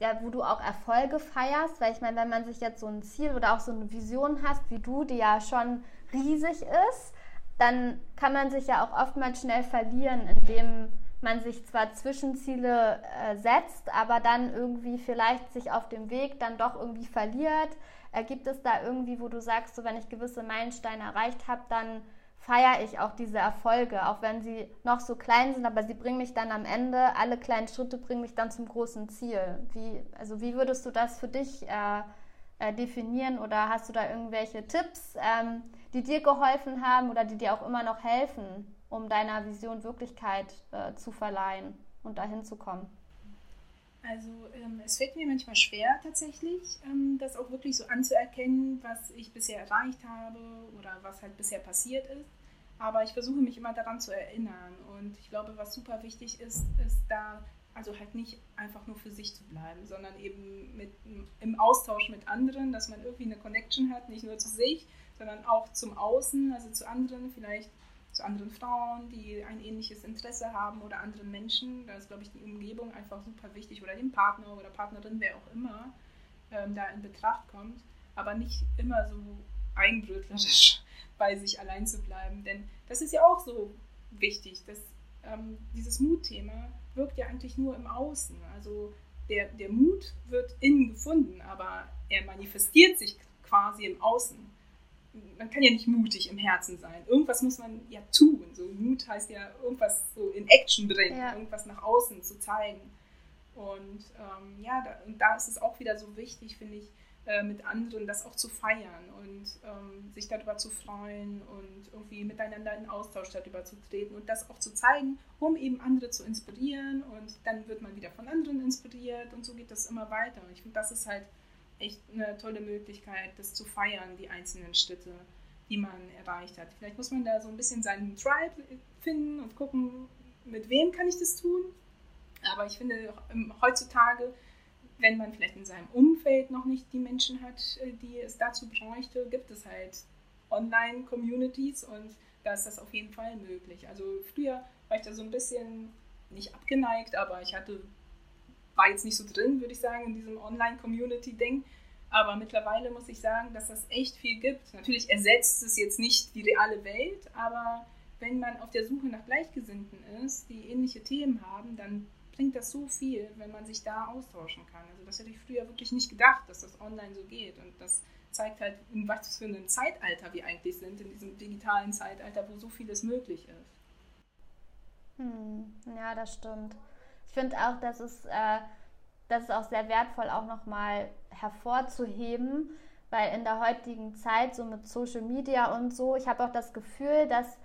ja, wo du auch Erfolge feierst? Weil ich meine, wenn man sich jetzt so ein Ziel oder auch so eine Vision hast, wie du, die ja schon riesig ist, dann kann man sich ja auch oftmals schnell verlieren, indem man sich zwar Zwischenziele äh, setzt, aber dann irgendwie vielleicht sich auf dem Weg dann doch irgendwie verliert. Äh, gibt es da irgendwie, wo du sagst, so wenn ich gewisse Meilensteine erreicht habe, dann feiere ich auch diese Erfolge, auch wenn sie noch so klein sind, aber sie bringen mich dann am Ende, alle kleinen Schritte bringen mich dann zum großen Ziel. Wie, also wie würdest du das für dich äh, äh, definieren oder hast du da irgendwelche Tipps, ähm, die dir geholfen haben oder die dir auch immer noch helfen, um deiner Vision Wirklichkeit äh, zu verleihen und dahin zu kommen? Also ähm, es fällt mir manchmal schwer tatsächlich, ähm, das auch wirklich so anzuerkennen, was ich bisher erreicht habe oder was halt bisher passiert ist. Aber ich versuche mich immer daran zu erinnern. Und ich glaube, was super wichtig ist, ist da also halt nicht einfach nur für sich zu bleiben, sondern eben mit, im Austausch mit anderen, dass man irgendwie eine Connection hat, nicht nur zu sich, sondern auch zum Außen, also zu anderen, vielleicht zu anderen Frauen, die ein ähnliches Interesse haben oder anderen Menschen. Da ist, glaube ich, die Umgebung einfach super wichtig oder dem Partner oder Partnerin, wer auch immer ähm, da in Betracht kommt. Aber nicht immer so eigenbrötlerisch (laughs) bei sich allein zu bleiben. Denn das ist ja auch so wichtig. Dass, ähm, dieses Mutthema wirkt ja eigentlich nur im Außen. Also der, der Mut wird innen gefunden, aber er manifestiert sich quasi im Außen man kann ja nicht mutig im Herzen sein. Irgendwas muss man ja tun. So Mut heißt ja irgendwas so in Action bringen, ja. irgendwas nach außen zu zeigen. Und ähm, ja, da, und da ist es auch wieder so wichtig, finde ich, äh, mit anderen das auch zu feiern und ähm, sich darüber zu freuen und irgendwie miteinander in Austausch darüber zu treten und das auch zu zeigen, um eben andere zu inspirieren und dann wird man wieder von anderen inspiriert und so geht das immer weiter. Und ich finde, das ist halt echt eine tolle Möglichkeit, das zu feiern, die einzelnen Schritte, die man erreicht hat. Vielleicht muss man da so ein bisschen seinen Tribe finden und gucken, mit wem kann ich das tun. Aber ich finde heutzutage, wenn man vielleicht in seinem Umfeld noch nicht die Menschen hat, äh, die es dazu bräuchte, gibt es halt Online-Communities und da ist das auf jeden Fall möglich. Also früher war ich da so ein bisschen nicht abgeneigt, aber ich hatte war jetzt nicht so drin, würde ich sagen, in diesem Online-Community-Ding. Aber mittlerweile muss ich sagen, dass das echt viel gibt. Natürlich ersetzt es jetzt nicht die reale Welt, aber wenn man auf der Suche nach Gleichgesinnten ist, die ähnliche Themen haben, dann bringt das so viel, wenn man sich da austauschen kann. Also das hätte ich früher wirklich nicht gedacht, dass das online so geht. Und das zeigt halt, in was für einem Zeitalter wir eigentlich sind, in diesem digitalen Zeitalter, wo so vieles möglich ist. Hm, ja, das stimmt. Ich finde auch, dass es äh, das ist auch sehr wertvoll, auch nochmal hervorzuheben, weil in der heutigen Zeit, so mit Social Media und so, ich habe auch das Gefühl, dass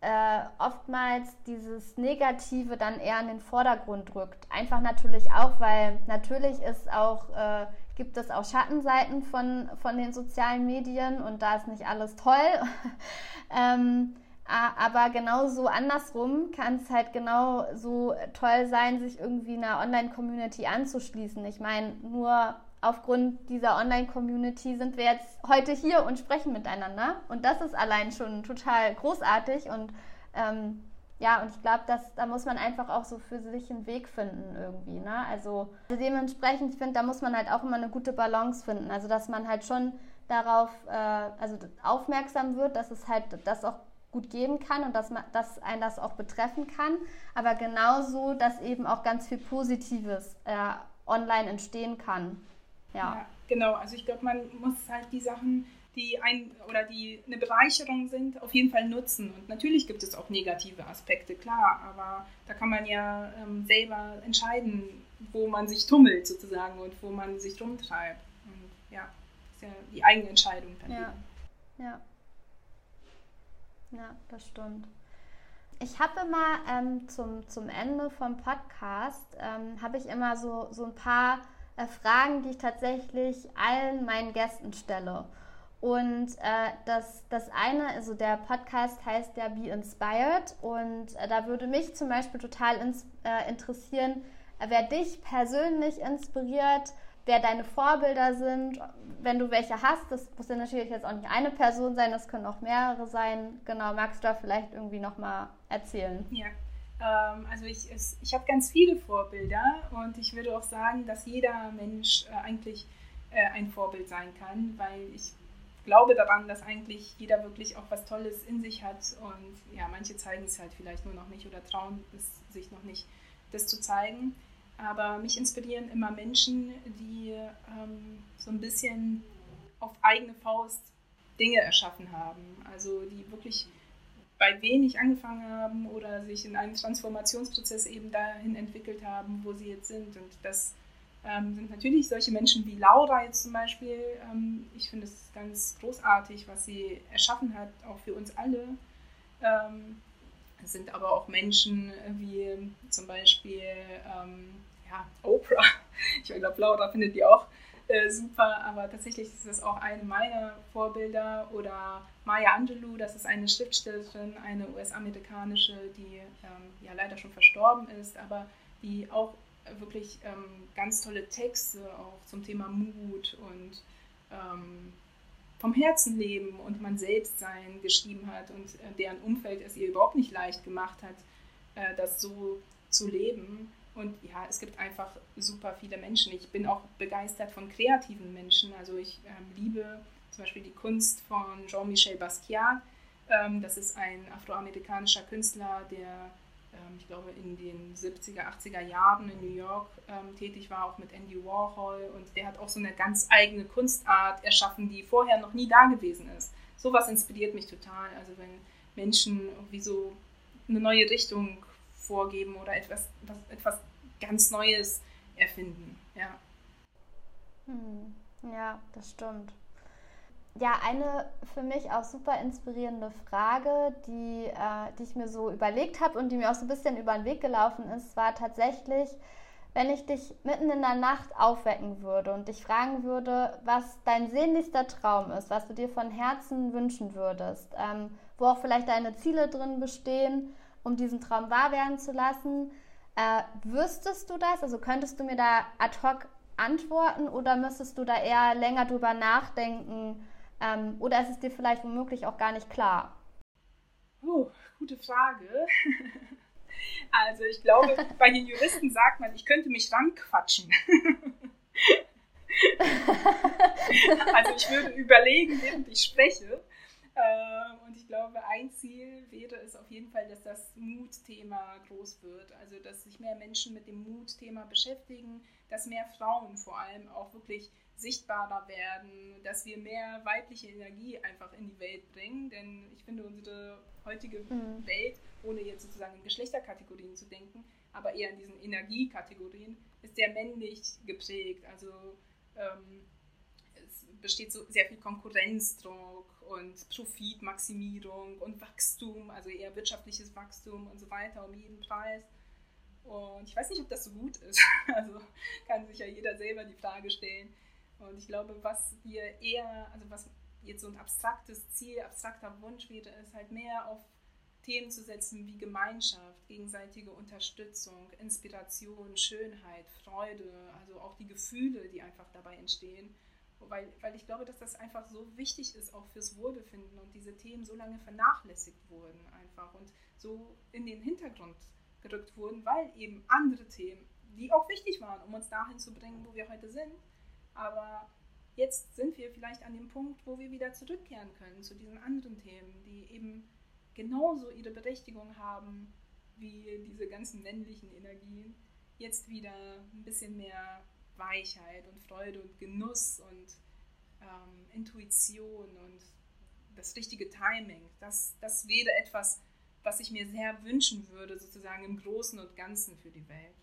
äh, oftmals dieses Negative dann eher in den Vordergrund rückt. Einfach natürlich auch, weil natürlich ist auch, äh, gibt es auch Schattenseiten von, von den sozialen Medien und da ist nicht alles toll. (laughs) ähm, aber genauso andersrum kann es halt genau so toll sein, sich irgendwie einer Online-Community anzuschließen. Ich meine, nur aufgrund dieser Online-Community sind wir jetzt heute hier und sprechen miteinander. Und das ist allein schon total großartig. Und ähm, ja, und ich glaube, da muss man einfach auch so für sich einen Weg finden irgendwie. Ne? Also dementsprechend, ich finde, da muss man halt auch immer eine gute Balance finden. Also dass man halt schon darauf äh, also aufmerksam wird, dass es halt das auch gut geben kann und dass, man, dass einen das auch betreffen kann, aber genauso, dass eben auch ganz viel Positives äh, online entstehen kann. Ja. ja genau. Also ich glaube, man muss halt die Sachen, die ein oder die eine Bereicherung sind, auf jeden Fall nutzen. Und natürlich gibt es auch negative Aspekte, klar, aber da kann man ja ähm, selber entscheiden, wo man sich tummelt sozusagen und wo man sich rumtreibt. Und ja, ist ja die eigene Entscheidung dann. Ja. ja. Ja, das stimmt. Ich habe immer ähm, zum, zum Ende vom Podcast, ähm, habe ich immer so, so ein paar äh, Fragen, die ich tatsächlich allen meinen Gästen stelle. Und äh, das, das eine, also der Podcast heißt ja Be Inspired und äh, da würde mich zum Beispiel total ins, äh, interessieren, wer dich persönlich inspiriert, wer deine Vorbilder sind, wenn du welche hast. Das muss ja natürlich jetzt auch nicht eine Person sein, das können auch mehrere sein. Genau, magst du da vielleicht irgendwie nochmal erzählen? Ja. Ähm, also ich, ich habe ganz viele Vorbilder und ich würde auch sagen, dass jeder Mensch äh, eigentlich äh, ein Vorbild sein kann, weil ich glaube daran, dass eigentlich jeder wirklich auch was Tolles in sich hat und ja, manche zeigen es halt vielleicht nur noch nicht oder trauen es sich noch nicht, das zu zeigen. Aber mich inspirieren immer Menschen, die ähm, so ein bisschen auf eigene Faust Dinge erschaffen haben. Also die wirklich bei wenig angefangen haben oder sich in einem Transformationsprozess eben dahin entwickelt haben, wo sie jetzt sind. Und das ähm, sind natürlich solche Menschen wie Laura jetzt zum Beispiel. Ähm, ich finde es ganz großartig, was sie erschaffen hat, auch für uns alle. Ähm, es sind aber auch Menschen wie zum Beispiel ähm, ja, Oprah. (laughs) Ich glaube, Laura findet die auch äh, super, aber tatsächlich ist das auch eine meiner Vorbilder. Oder Maya Angelou, das ist eine Schriftstellerin, eine US-amerikanische, die ähm, ja leider schon verstorben ist, aber die auch wirklich ähm, ganz tolle Texte auch zum Thema Mut und ähm, vom Herzen leben und man selbst sein geschrieben hat und äh, deren Umfeld es ihr überhaupt nicht leicht gemacht hat, äh, das so zu leben. Und ja, es gibt einfach super viele Menschen. Ich bin auch begeistert von kreativen Menschen. Also ich ähm, liebe zum Beispiel die Kunst von Jean-Michel Basquiat. Ähm, das ist ein afroamerikanischer Künstler, der, ich glaube, in den 70er, 80er Jahren in New York ähm, tätig war, auch mit Andy Warhol. Und der hat auch so eine ganz eigene Kunstart erschaffen, die vorher noch nie da gewesen ist. Sowas inspiriert mich total. Also wenn Menschen wie so eine neue Richtung vorgeben oder etwas, etwas ganz Neues erfinden. Ja. Hm. Ja, das stimmt. Ja, eine für mich auch super inspirierende Frage, die, äh, die ich mir so überlegt habe und die mir auch so ein bisschen über den Weg gelaufen ist, war tatsächlich, wenn ich dich mitten in der Nacht aufwecken würde und dich fragen würde, was dein sehnlichster Traum ist, was du dir von Herzen wünschen würdest, ähm, wo auch vielleicht deine Ziele drin bestehen, um diesen Traum wahr werden zu lassen. Äh, wüsstest du das? Also könntest du mir da ad hoc antworten oder müsstest du da eher länger drüber nachdenken? Ähm, oder ist es dir vielleicht womöglich auch gar nicht klar? Oh, gute Frage. (laughs) Also ich glaube, (laughs) bei den Juristen sagt man, ich könnte mich ranquatschen. (laughs) Also ich würde überlegen, während ich spreche. Ich glaube, ein Ziel wäre es auf jeden Fall, dass das Mutthema groß wird. Also, dass sich mehr Menschen mit dem Mutthema beschäftigen, dass mehr Frauen vor allem auch wirklich sichtbarer werden, dass wir mehr weibliche Energie einfach in die Welt bringen. Denn ich finde, unsere heutige mhm. Welt, ohne jetzt sozusagen in Geschlechterkategorien zu denken, aber eher in diesen Energiekategorien, ist sehr männlich geprägt. Also ähm, besteht so sehr viel Konkurrenzdruck und Profitmaximierung und Wachstum, also eher wirtschaftliches Wachstum und so weiter um jeden Preis. Und ich weiß nicht, ob das so gut ist. (laughs) Also kann sich ja jeder selber die Frage stellen. Und ich glaube, was wir eher, also was jetzt so ein abstraktes Ziel, abstrakter Wunsch wäre, ist halt mehr auf Themen zu setzen wie Gemeinschaft, gegenseitige Unterstützung, Inspiration, Schönheit, Freude, also auch die Gefühle, die einfach dabei entstehen. Weil, weil ich glaube, dass das einfach so wichtig ist, auch fürs Wohlbefinden und diese Themen so lange vernachlässigt wurden einfach und so in den Hintergrund gerückt wurden, weil eben andere Themen, die auch wichtig waren, um uns dahin zu bringen, wo wir heute sind, aber jetzt sind wir vielleicht an dem Punkt, wo wir wieder zurückkehren können zu diesen anderen Themen, die eben genauso ihre Berechtigung haben wie diese ganzen männlichen Energien. Jetzt wieder ein bisschen mehr Weichheit und Freude und Genuss und ähm, Intuition und das richtige Timing. Das, das wäre etwas, was ich mir sehr wünschen würde, sozusagen im Großen und Ganzen für die Welt.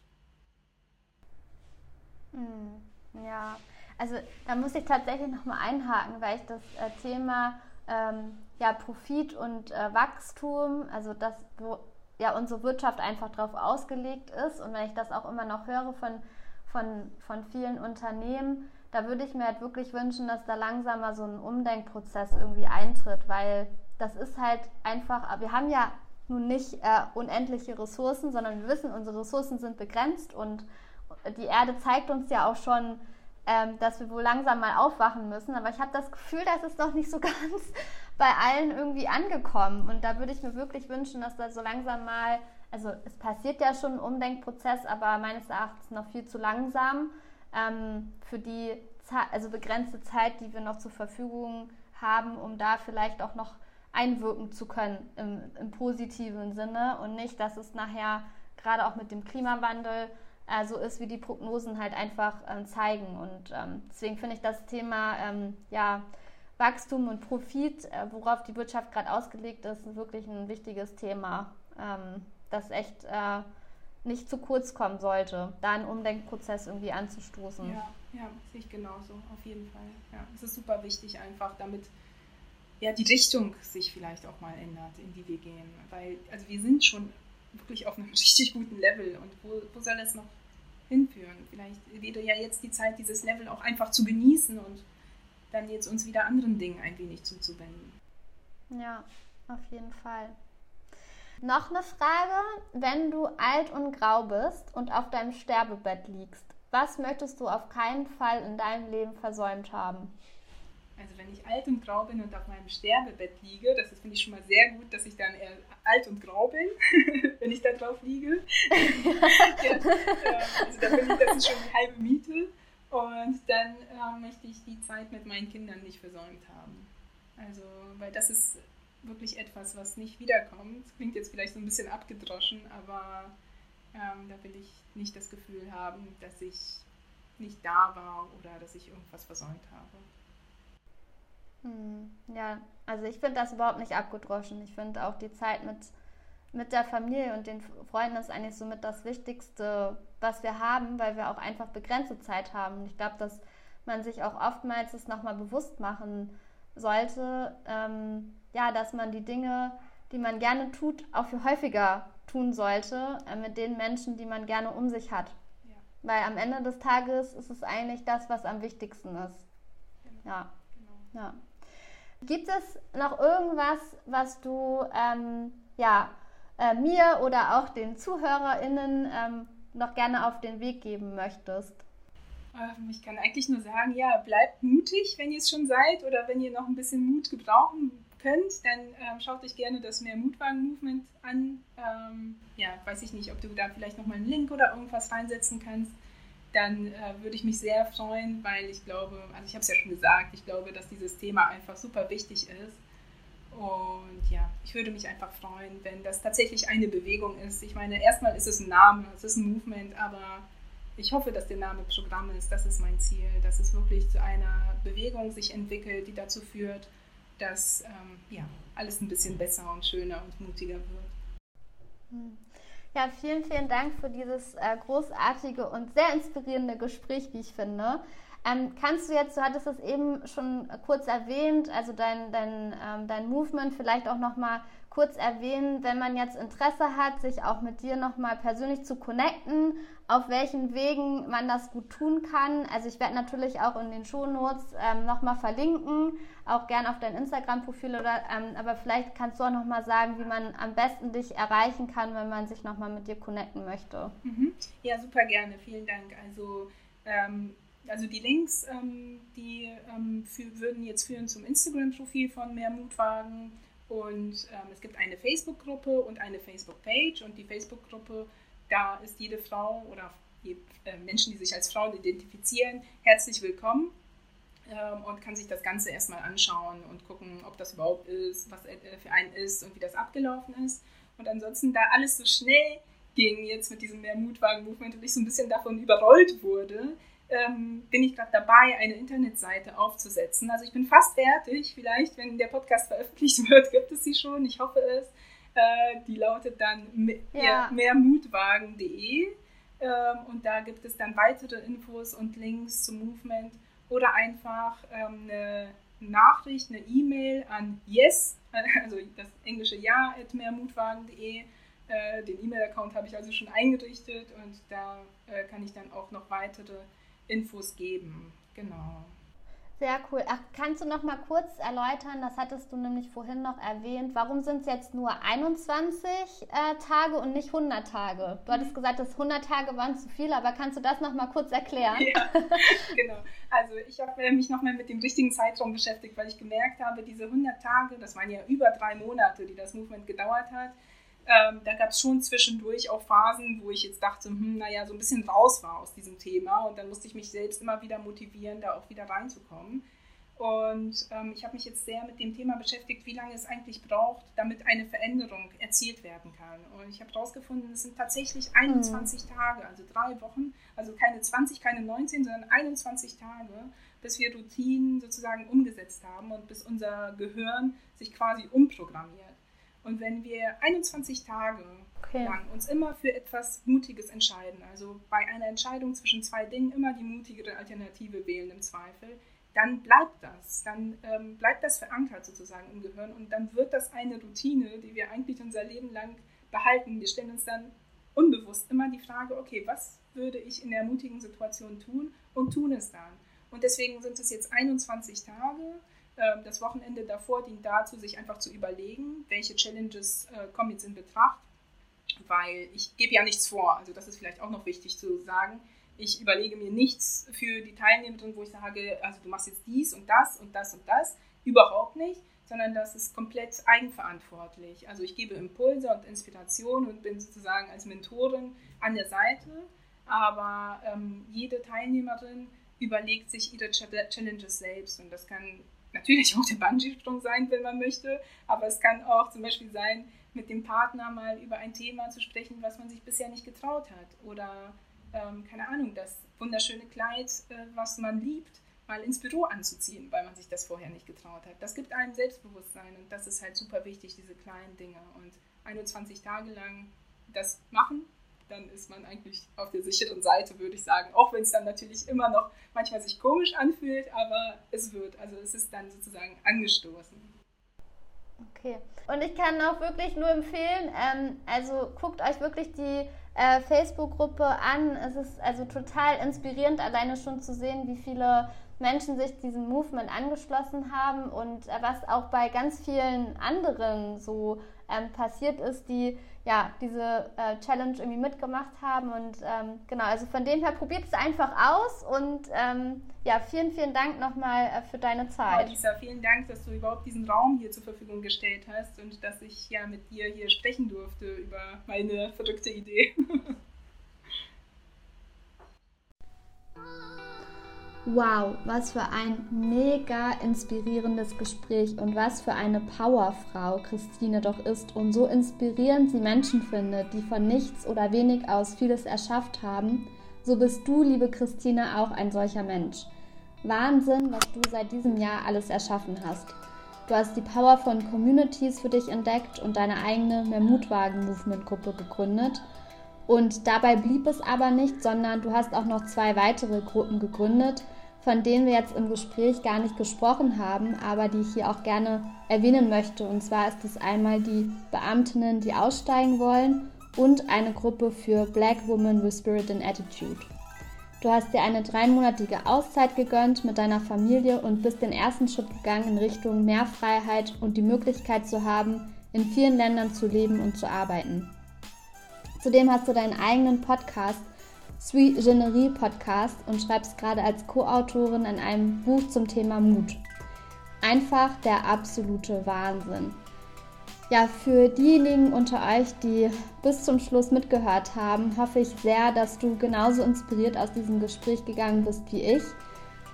Hm, ja, also da muss ich tatsächlich nochmal einhaken, weil ich das äh, Thema ähm, ja, Profit und äh, Wachstum, also das, wo ja unsere Wirtschaft einfach darauf ausgelegt ist und wenn ich das auch immer noch höre von, von, von vielen Unternehmen, da würde ich mir halt wirklich wünschen, dass da langsam mal so ein Umdenkprozess irgendwie eintritt, weil das ist halt einfach, wir haben ja nun nicht äh, unendliche Ressourcen, sondern wir wissen, unsere Ressourcen sind begrenzt und die Erde zeigt uns ja auch schon, ähm, dass wir wohl langsam mal aufwachen müssen. Aber ich habe das Gefühl, das ist noch nicht so (laughs) ganz bei allen irgendwie angekommen. Und da würde ich mir wirklich wünschen, dass da so langsam mal, also es passiert ja schon ein Umdenkprozess, aber meines Erachtens noch viel zu langsam ähm, für die also begrenzte Zeit, die wir noch zur Verfügung haben, um da vielleicht auch noch einwirken zu können im, im positiven Sinne und nicht, dass es nachher gerade auch mit dem Klimawandel äh, so ist, wie die Prognosen halt einfach ähm, zeigen. Und ähm, deswegen finde ich das Thema ähm, ja, Wachstum und Profit, äh, worauf die Wirtschaft gerade ausgelegt ist, wirklich ein wichtiges Thema, ähm, das echt äh, nicht zu kurz kommen sollte, da einen Umdenkprozess irgendwie anzustoßen. Ja, ja, sehe ich genauso, auf jeden Fall. Ja, es ist super wichtig einfach, damit ja, die Richtung sich vielleicht auch mal ändert, in die wir gehen. Weil, also wir sind schon wirklich auf einem (laughs) richtig guten Level. Und wo, wo soll das noch hinführen? Vielleicht wäre ja jetzt die Zeit, dieses Level auch einfach zu genießen und dann jetzt uns wieder anderen Dingen ein wenig zuzuwenden. Ja, auf jeden Fall. Noch eine Frage, wenn du alt und grau bist und auf deinem Sterbebett liegst, was möchtest du auf keinen Fall in deinem Leben versäumt haben? Also wenn ich alt und grau bin und auf meinem Sterbebett liege, das finde ich schon mal sehr gut, dass ich dann eher alt und grau bin, (laughs) wenn ich da drauf liege. (laughs) ja, also da finde ich, das ist schon die halbe Miete. Und dann äh, möchte ich die Zeit mit meinen Kindern nicht versäumt haben. Also, weil das ist wirklich etwas, was nicht wiederkommt. Klingt jetzt vielleicht so ein bisschen abgedroschen, aber ähm, da will ich nicht das Gefühl haben, dass ich nicht da war oder dass ich irgendwas versäumt habe. Hm, ja, also ich finde das überhaupt nicht abgedroschen. Ich finde auch die Zeit mit, mit der Familie und den Freunden ist eigentlich somit das Wichtigste, was wir haben, weil wir auch einfach begrenzte Zeit haben. Ich glaube, dass man sich auch oftmals das nochmal bewusst machen sollte, ähm, ja, dass man die Dinge, die man gerne tut, auch viel häufiger tun sollte äh, mit den Menschen, die man gerne um sich hat. Ja. Weil am Ende des Tages ist es eigentlich das, was am wichtigsten ist. Genau. Ja. Genau. ja. Gibt es noch irgendwas, was du ähm, ja, äh, mir oder auch den ZuhörerInnen ähm, noch gerne auf den Weg geben möchtest? Ich kann eigentlich nur sagen, ja, bleibt mutig, wenn ihr es schon seid oder wenn ihr noch ein bisschen Mut gebrauchen könnt, dann ähm, schaut euch gerne das Mehr Mutwagen-Movement an. Ähm, ja, weiß ich nicht, ob du da vielleicht nochmal einen Link oder irgendwas reinsetzen kannst dann äh, würde ich mich sehr freuen, weil ich glaube, also ich habe es ja schon gesagt, ich glaube, dass dieses Thema einfach super wichtig ist. Und ja, ich würde mich einfach freuen, wenn das tatsächlich eine Bewegung ist. Ich meine, erstmal ist es ein Name, es ist ein Movement, aber ich hoffe, dass der Name Programm ist. Das ist mein Ziel, dass es wirklich zu einer Bewegung sich entwickelt, die dazu führt, dass ähm, ja, alles ein bisschen besser und schöner und mutiger wird. Hm. Ja, vielen, vielen Dank für dieses äh, großartige und sehr inspirierende Gespräch, wie ich finde. Ähm, kannst du jetzt, du hattest es eben schon kurz erwähnt, also dein, dein, ähm, dein Movement vielleicht auch nochmal kurz erwähnen, wenn man jetzt Interesse hat, sich auch mit dir nochmal persönlich zu connecten, auf welchen Wegen man das gut tun kann. Also ich werde natürlich auch in den Shownotes ähm, nochmal verlinken, auch gern auf dein Instagram-Profil oder, ähm, aber vielleicht kannst du auch nochmal sagen, wie man am besten dich erreichen kann, wenn man sich nochmal mit dir connecten möchte. Mhm. Ja, super gerne, vielen Dank. Also ähm, also die Links, ähm, die ähm, für, würden jetzt führen zum Instagram-Profil von Mehr Mutwagen und ähm, es gibt eine Facebook-Gruppe und eine Facebook-Page. Und die Facebook-Gruppe, da ist jede Frau oder die, äh, Menschen, die sich als Frauen identifizieren, herzlich willkommen ähm, und kann sich das Ganze erstmal anschauen und gucken, ob das überhaupt ist, was äh, für einen ist und wie das abgelaufen ist. Und ansonsten, da alles so schnell ging jetzt mit diesem Mehr-Mutwagen-Movement und ich so ein bisschen davon überrollt wurde, ähm, bin ich gerade dabei, eine Internetseite aufzusetzen. Also ich bin fast fertig. Vielleicht, wenn der Podcast veröffentlicht (laughs) wird, gibt es sie schon. Ich hoffe es. Äh, die lautet dann ja. mehrmutwagen.de ähm, und da gibt es dann weitere Infos und Links zum Movement oder einfach ähm, eine Nachricht, eine E-Mail an yes, (laughs) also das englische Ja at mehrmutwagen.de. Äh, den E-Mail-Account habe ich also schon eingerichtet und da äh, kann ich dann auch noch weitere Infos geben. Genau. Sehr cool. Ach, kannst du noch mal kurz erläutern, das hattest du nämlich vorhin noch erwähnt, warum sind es jetzt nur 21 äh, Tage und nicht 100 Tage? Du hattest gesagt, dass 100 Tage waren zu viel, aber kannst du das noch mal kurz erklären? Ja, (laughs) genau. Also ich habe mich noch mal mit dem richtigen Zeitraum beschäftigt, weil ich gemerkt habe, diese 100 Tage, das waren ja über drei Monate, die das Movement gedauert hat, ähm, da gab es schon zwischendurch auch Phasen, wo ich jetzt dachte, hm, naja, so ein bisschen raus war aus diesem Thema. Und dann musste ich mich selbst immer wieder motivieren, da auch wieder reinzukommen. Und ähm, ich habe mich jetzt sehr mit dem Thema beschäftigt, wie lange es eigentlich braucht, damit eine Veränderung erzielt werden kann. Und ich habe herausgefunden, es sind tatsächlich 21 mhm. Tage, also drei Wochen, also keine 20, keine 19, sondern 21 Tage, bis wir Routinen sozusagen umgesetzt haben und bis unser Gehirn sich quasi umprogrammiert. Und wenn wir 21 Tage okay. lang uns immer für etwas Mutiges entscheiden, also bei einer Entscheidung zwischen zwei Dingen immer die mutigere Alternative wählen im Zweifel, dann bleibt das, dann ähm, bleibt das verankert sozusagen im Gehirn und dann wird das eine Routine, die wir eigentlich unser Leben lang behalten. Wir stellen uns dann unbewusst immer die Frage, okay, was würde ich in der mutigen Situation tun und tun es dann. Und deswegen sind es jetzt 21 Tage, das Wochenende davor dient dazu, sich einfach zu überlegen, welche Challenges äh, kommen jetzt in Betracht, weil ich gebe ja nichts vor. Also das ist vielleicht auch noch wichtig zu sagen. Ich überlege mir nichts für die Teilnehmerin, wo ich sage, also du machst jetzt dies und das und das und das. Überhaupt nicht, sondern das ist komplett eigenverantwortlich. Also ich gebe Impulse und Inspiration und bin sozusagen als Mentorin an der Seite, aber ähm, jede Teilnehmerin überlegt sich ihre Challenges selbst und das kann natürlich auch der Bungee-Sprung sein, wenn man möchte, aber es kann auch zum Beispiel sein, mit dem Partner mal über ein Thema zu sprechen, was man sich bisher nicht getraut hat. Oder, ähm, keine Ahnung, das wunderschöne Kleid, äh, was man liebt, mal ins Büro anzuziehen, weil man sich das vorher nicht getraut hat. Das gibt einem Selbstbewusstsein und das ist halt super wichtig, diese kleinen Dinge. Und 21 Tage lang das machen, dann ist man eigentlich auf der sicheren Seite, würde ich sagen. Auch wenn es dann natürlich immer noch manchmal sich komisch anfühlt, aber es wird. Also es ist dann sozusagen angestoßen. Okay. Und ich kann auch wirklich nur empfehlen, ähm, also guckt euch wirklich die äh, Facebook-Gruppe an. Es ist also total inspirierend, alleine schon zu sehen, wie viele Menschen sich diesem Movement angeschlossen haben und äh, was auch bei ganz vielen anderen so ähm, passiert ist, die ja diese äh, Challenge irgendwie mitgemacht haben. Und ähm, genau, also von dem her probiert es einfach aus und ähm, ja, vielen, vielen Dank nochmal äh, für deine Zeit. Ja, Lisa, vielen Dank, dass du überhaupt diesen Raum hier zur Verfügung gestellt hast und dass ich ja mit dir hier sprechen durfte über meine verrückte Idee. (laughs) Wow, was für ein mega inspirierendes Gespräch und was für eine Powerfrau Christine doch ist und so inspirierend sie Menschen findet, die von nichts oder wenig aus vieles erschafft haben, so bist du, liebe Christine, auch ein solcher Mensch. Wahnsinn, was du seit diesem Jahr alles erschaffen hast. Du hast die Power von Communities für dich entdeckt und deine eigene Mehr Mutwagen Movement Gruppe gegründet. Und dabei blieb es aber nicht, sondern du hast auch noch zwei weitere Gruppen gegründet, von denen wir jetzt im Gespräch gar nicht gesprochen haben, aber die ich hier auch gerne erwähnen möchte. Und zwar ist es einmal die Beamtinnen, die aussteigen wollen und eine Gruppe für Black Women with Spirit and Attitude. Du hast dir eine dreimonatige Auszeit gegönnt mit deiner Familie und bist den ersten Schritt gegangen in Richtung mehr Freiheit und die Möglichkeit zu haben, in vielen Ländern zu leben und zu arbeiten. Zudem hast du deinen eigenen Podcast Sui Generie Podcast und schreibst gerade als Co-Autorin an einem Buch zum Thema Mut. Einfach der absolute Wahnsinn. Ja, für diejenigen unter euch, die bis zum Schluss mitgehört haben, hoffe ich sehr, dass du genauso inspiriert aus diesem Gespräch gegangen bist wie ich.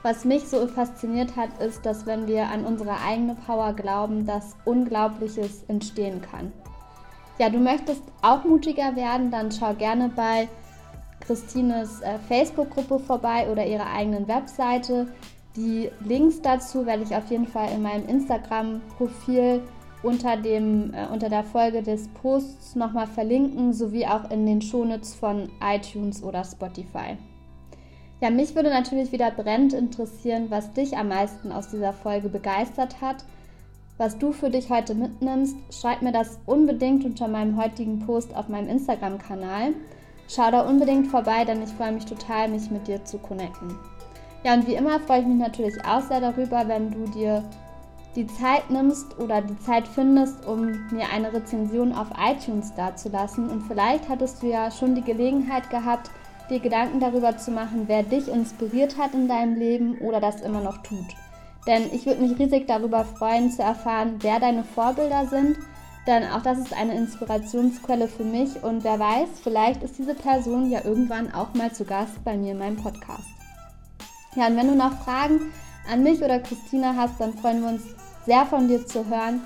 Was mich so fasziniert hat, ist, dass wenn wir an unsere eigene Power glauben, dass Unglaubliches entstehen kann. Ja, du möchtest auch mutiger werden, dann schau gerne bei Christines äh, Facebook-Gruppe vorbei oder ihrer eigenen Webseite. Die Links dazu werde ich auf jeden Fall in meinem Instagram-Profil unter, äh, unter der Folge des Posts nochmal verlinken, sowie auch in den Shownotes von iTunes oder Spotify. Ja, mich würde natürlich wieder brennend interessieren, was dich am meisten aus dieser Folge begeistert hat. Was du für dich heute mitnimmst, schreib mir das unbedingt unter meinem heutigen Post auf meinem Instagram-Kanal. Schau da unbedingt vorbei, denn ich freue mich total, mich mit dir zu connecten. Ja, und wie immer freue ich mich natürlich auch sehr darüber, wenn du dir die Zeit nimmst oder die Zeit findest, um mir eine Rezension auf iTunes dazulassen. Und vielleicht hattest du ja schon die Gelegenheit gehabt, dir Gedanken darüber zu machen, wer dich inspiriert hat in deinem Leben oder das immer noch tut. Denn ich würde mich riesig darüber freuen zu erfahren, wer deine Vorbilder sind denn auch das ist eine Inspirationsquelle für mich und wer weiß, vielleicht ist diese Person ja irgendwann auch mal zu Gast bei mir in meinem Podcast. Ja, und wenn du noch Fragen an mich oder Christina hast, dann freuen wir uns sehr von dir zu hören.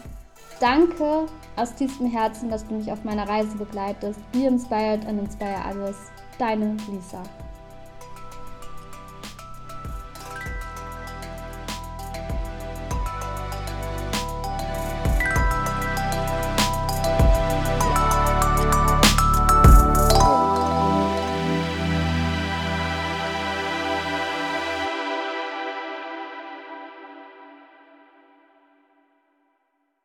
Danke aus tiefstem Herzen, dass du mich auf meiner Reise begleitest. Be inspired and inspire others. Deine Lisa.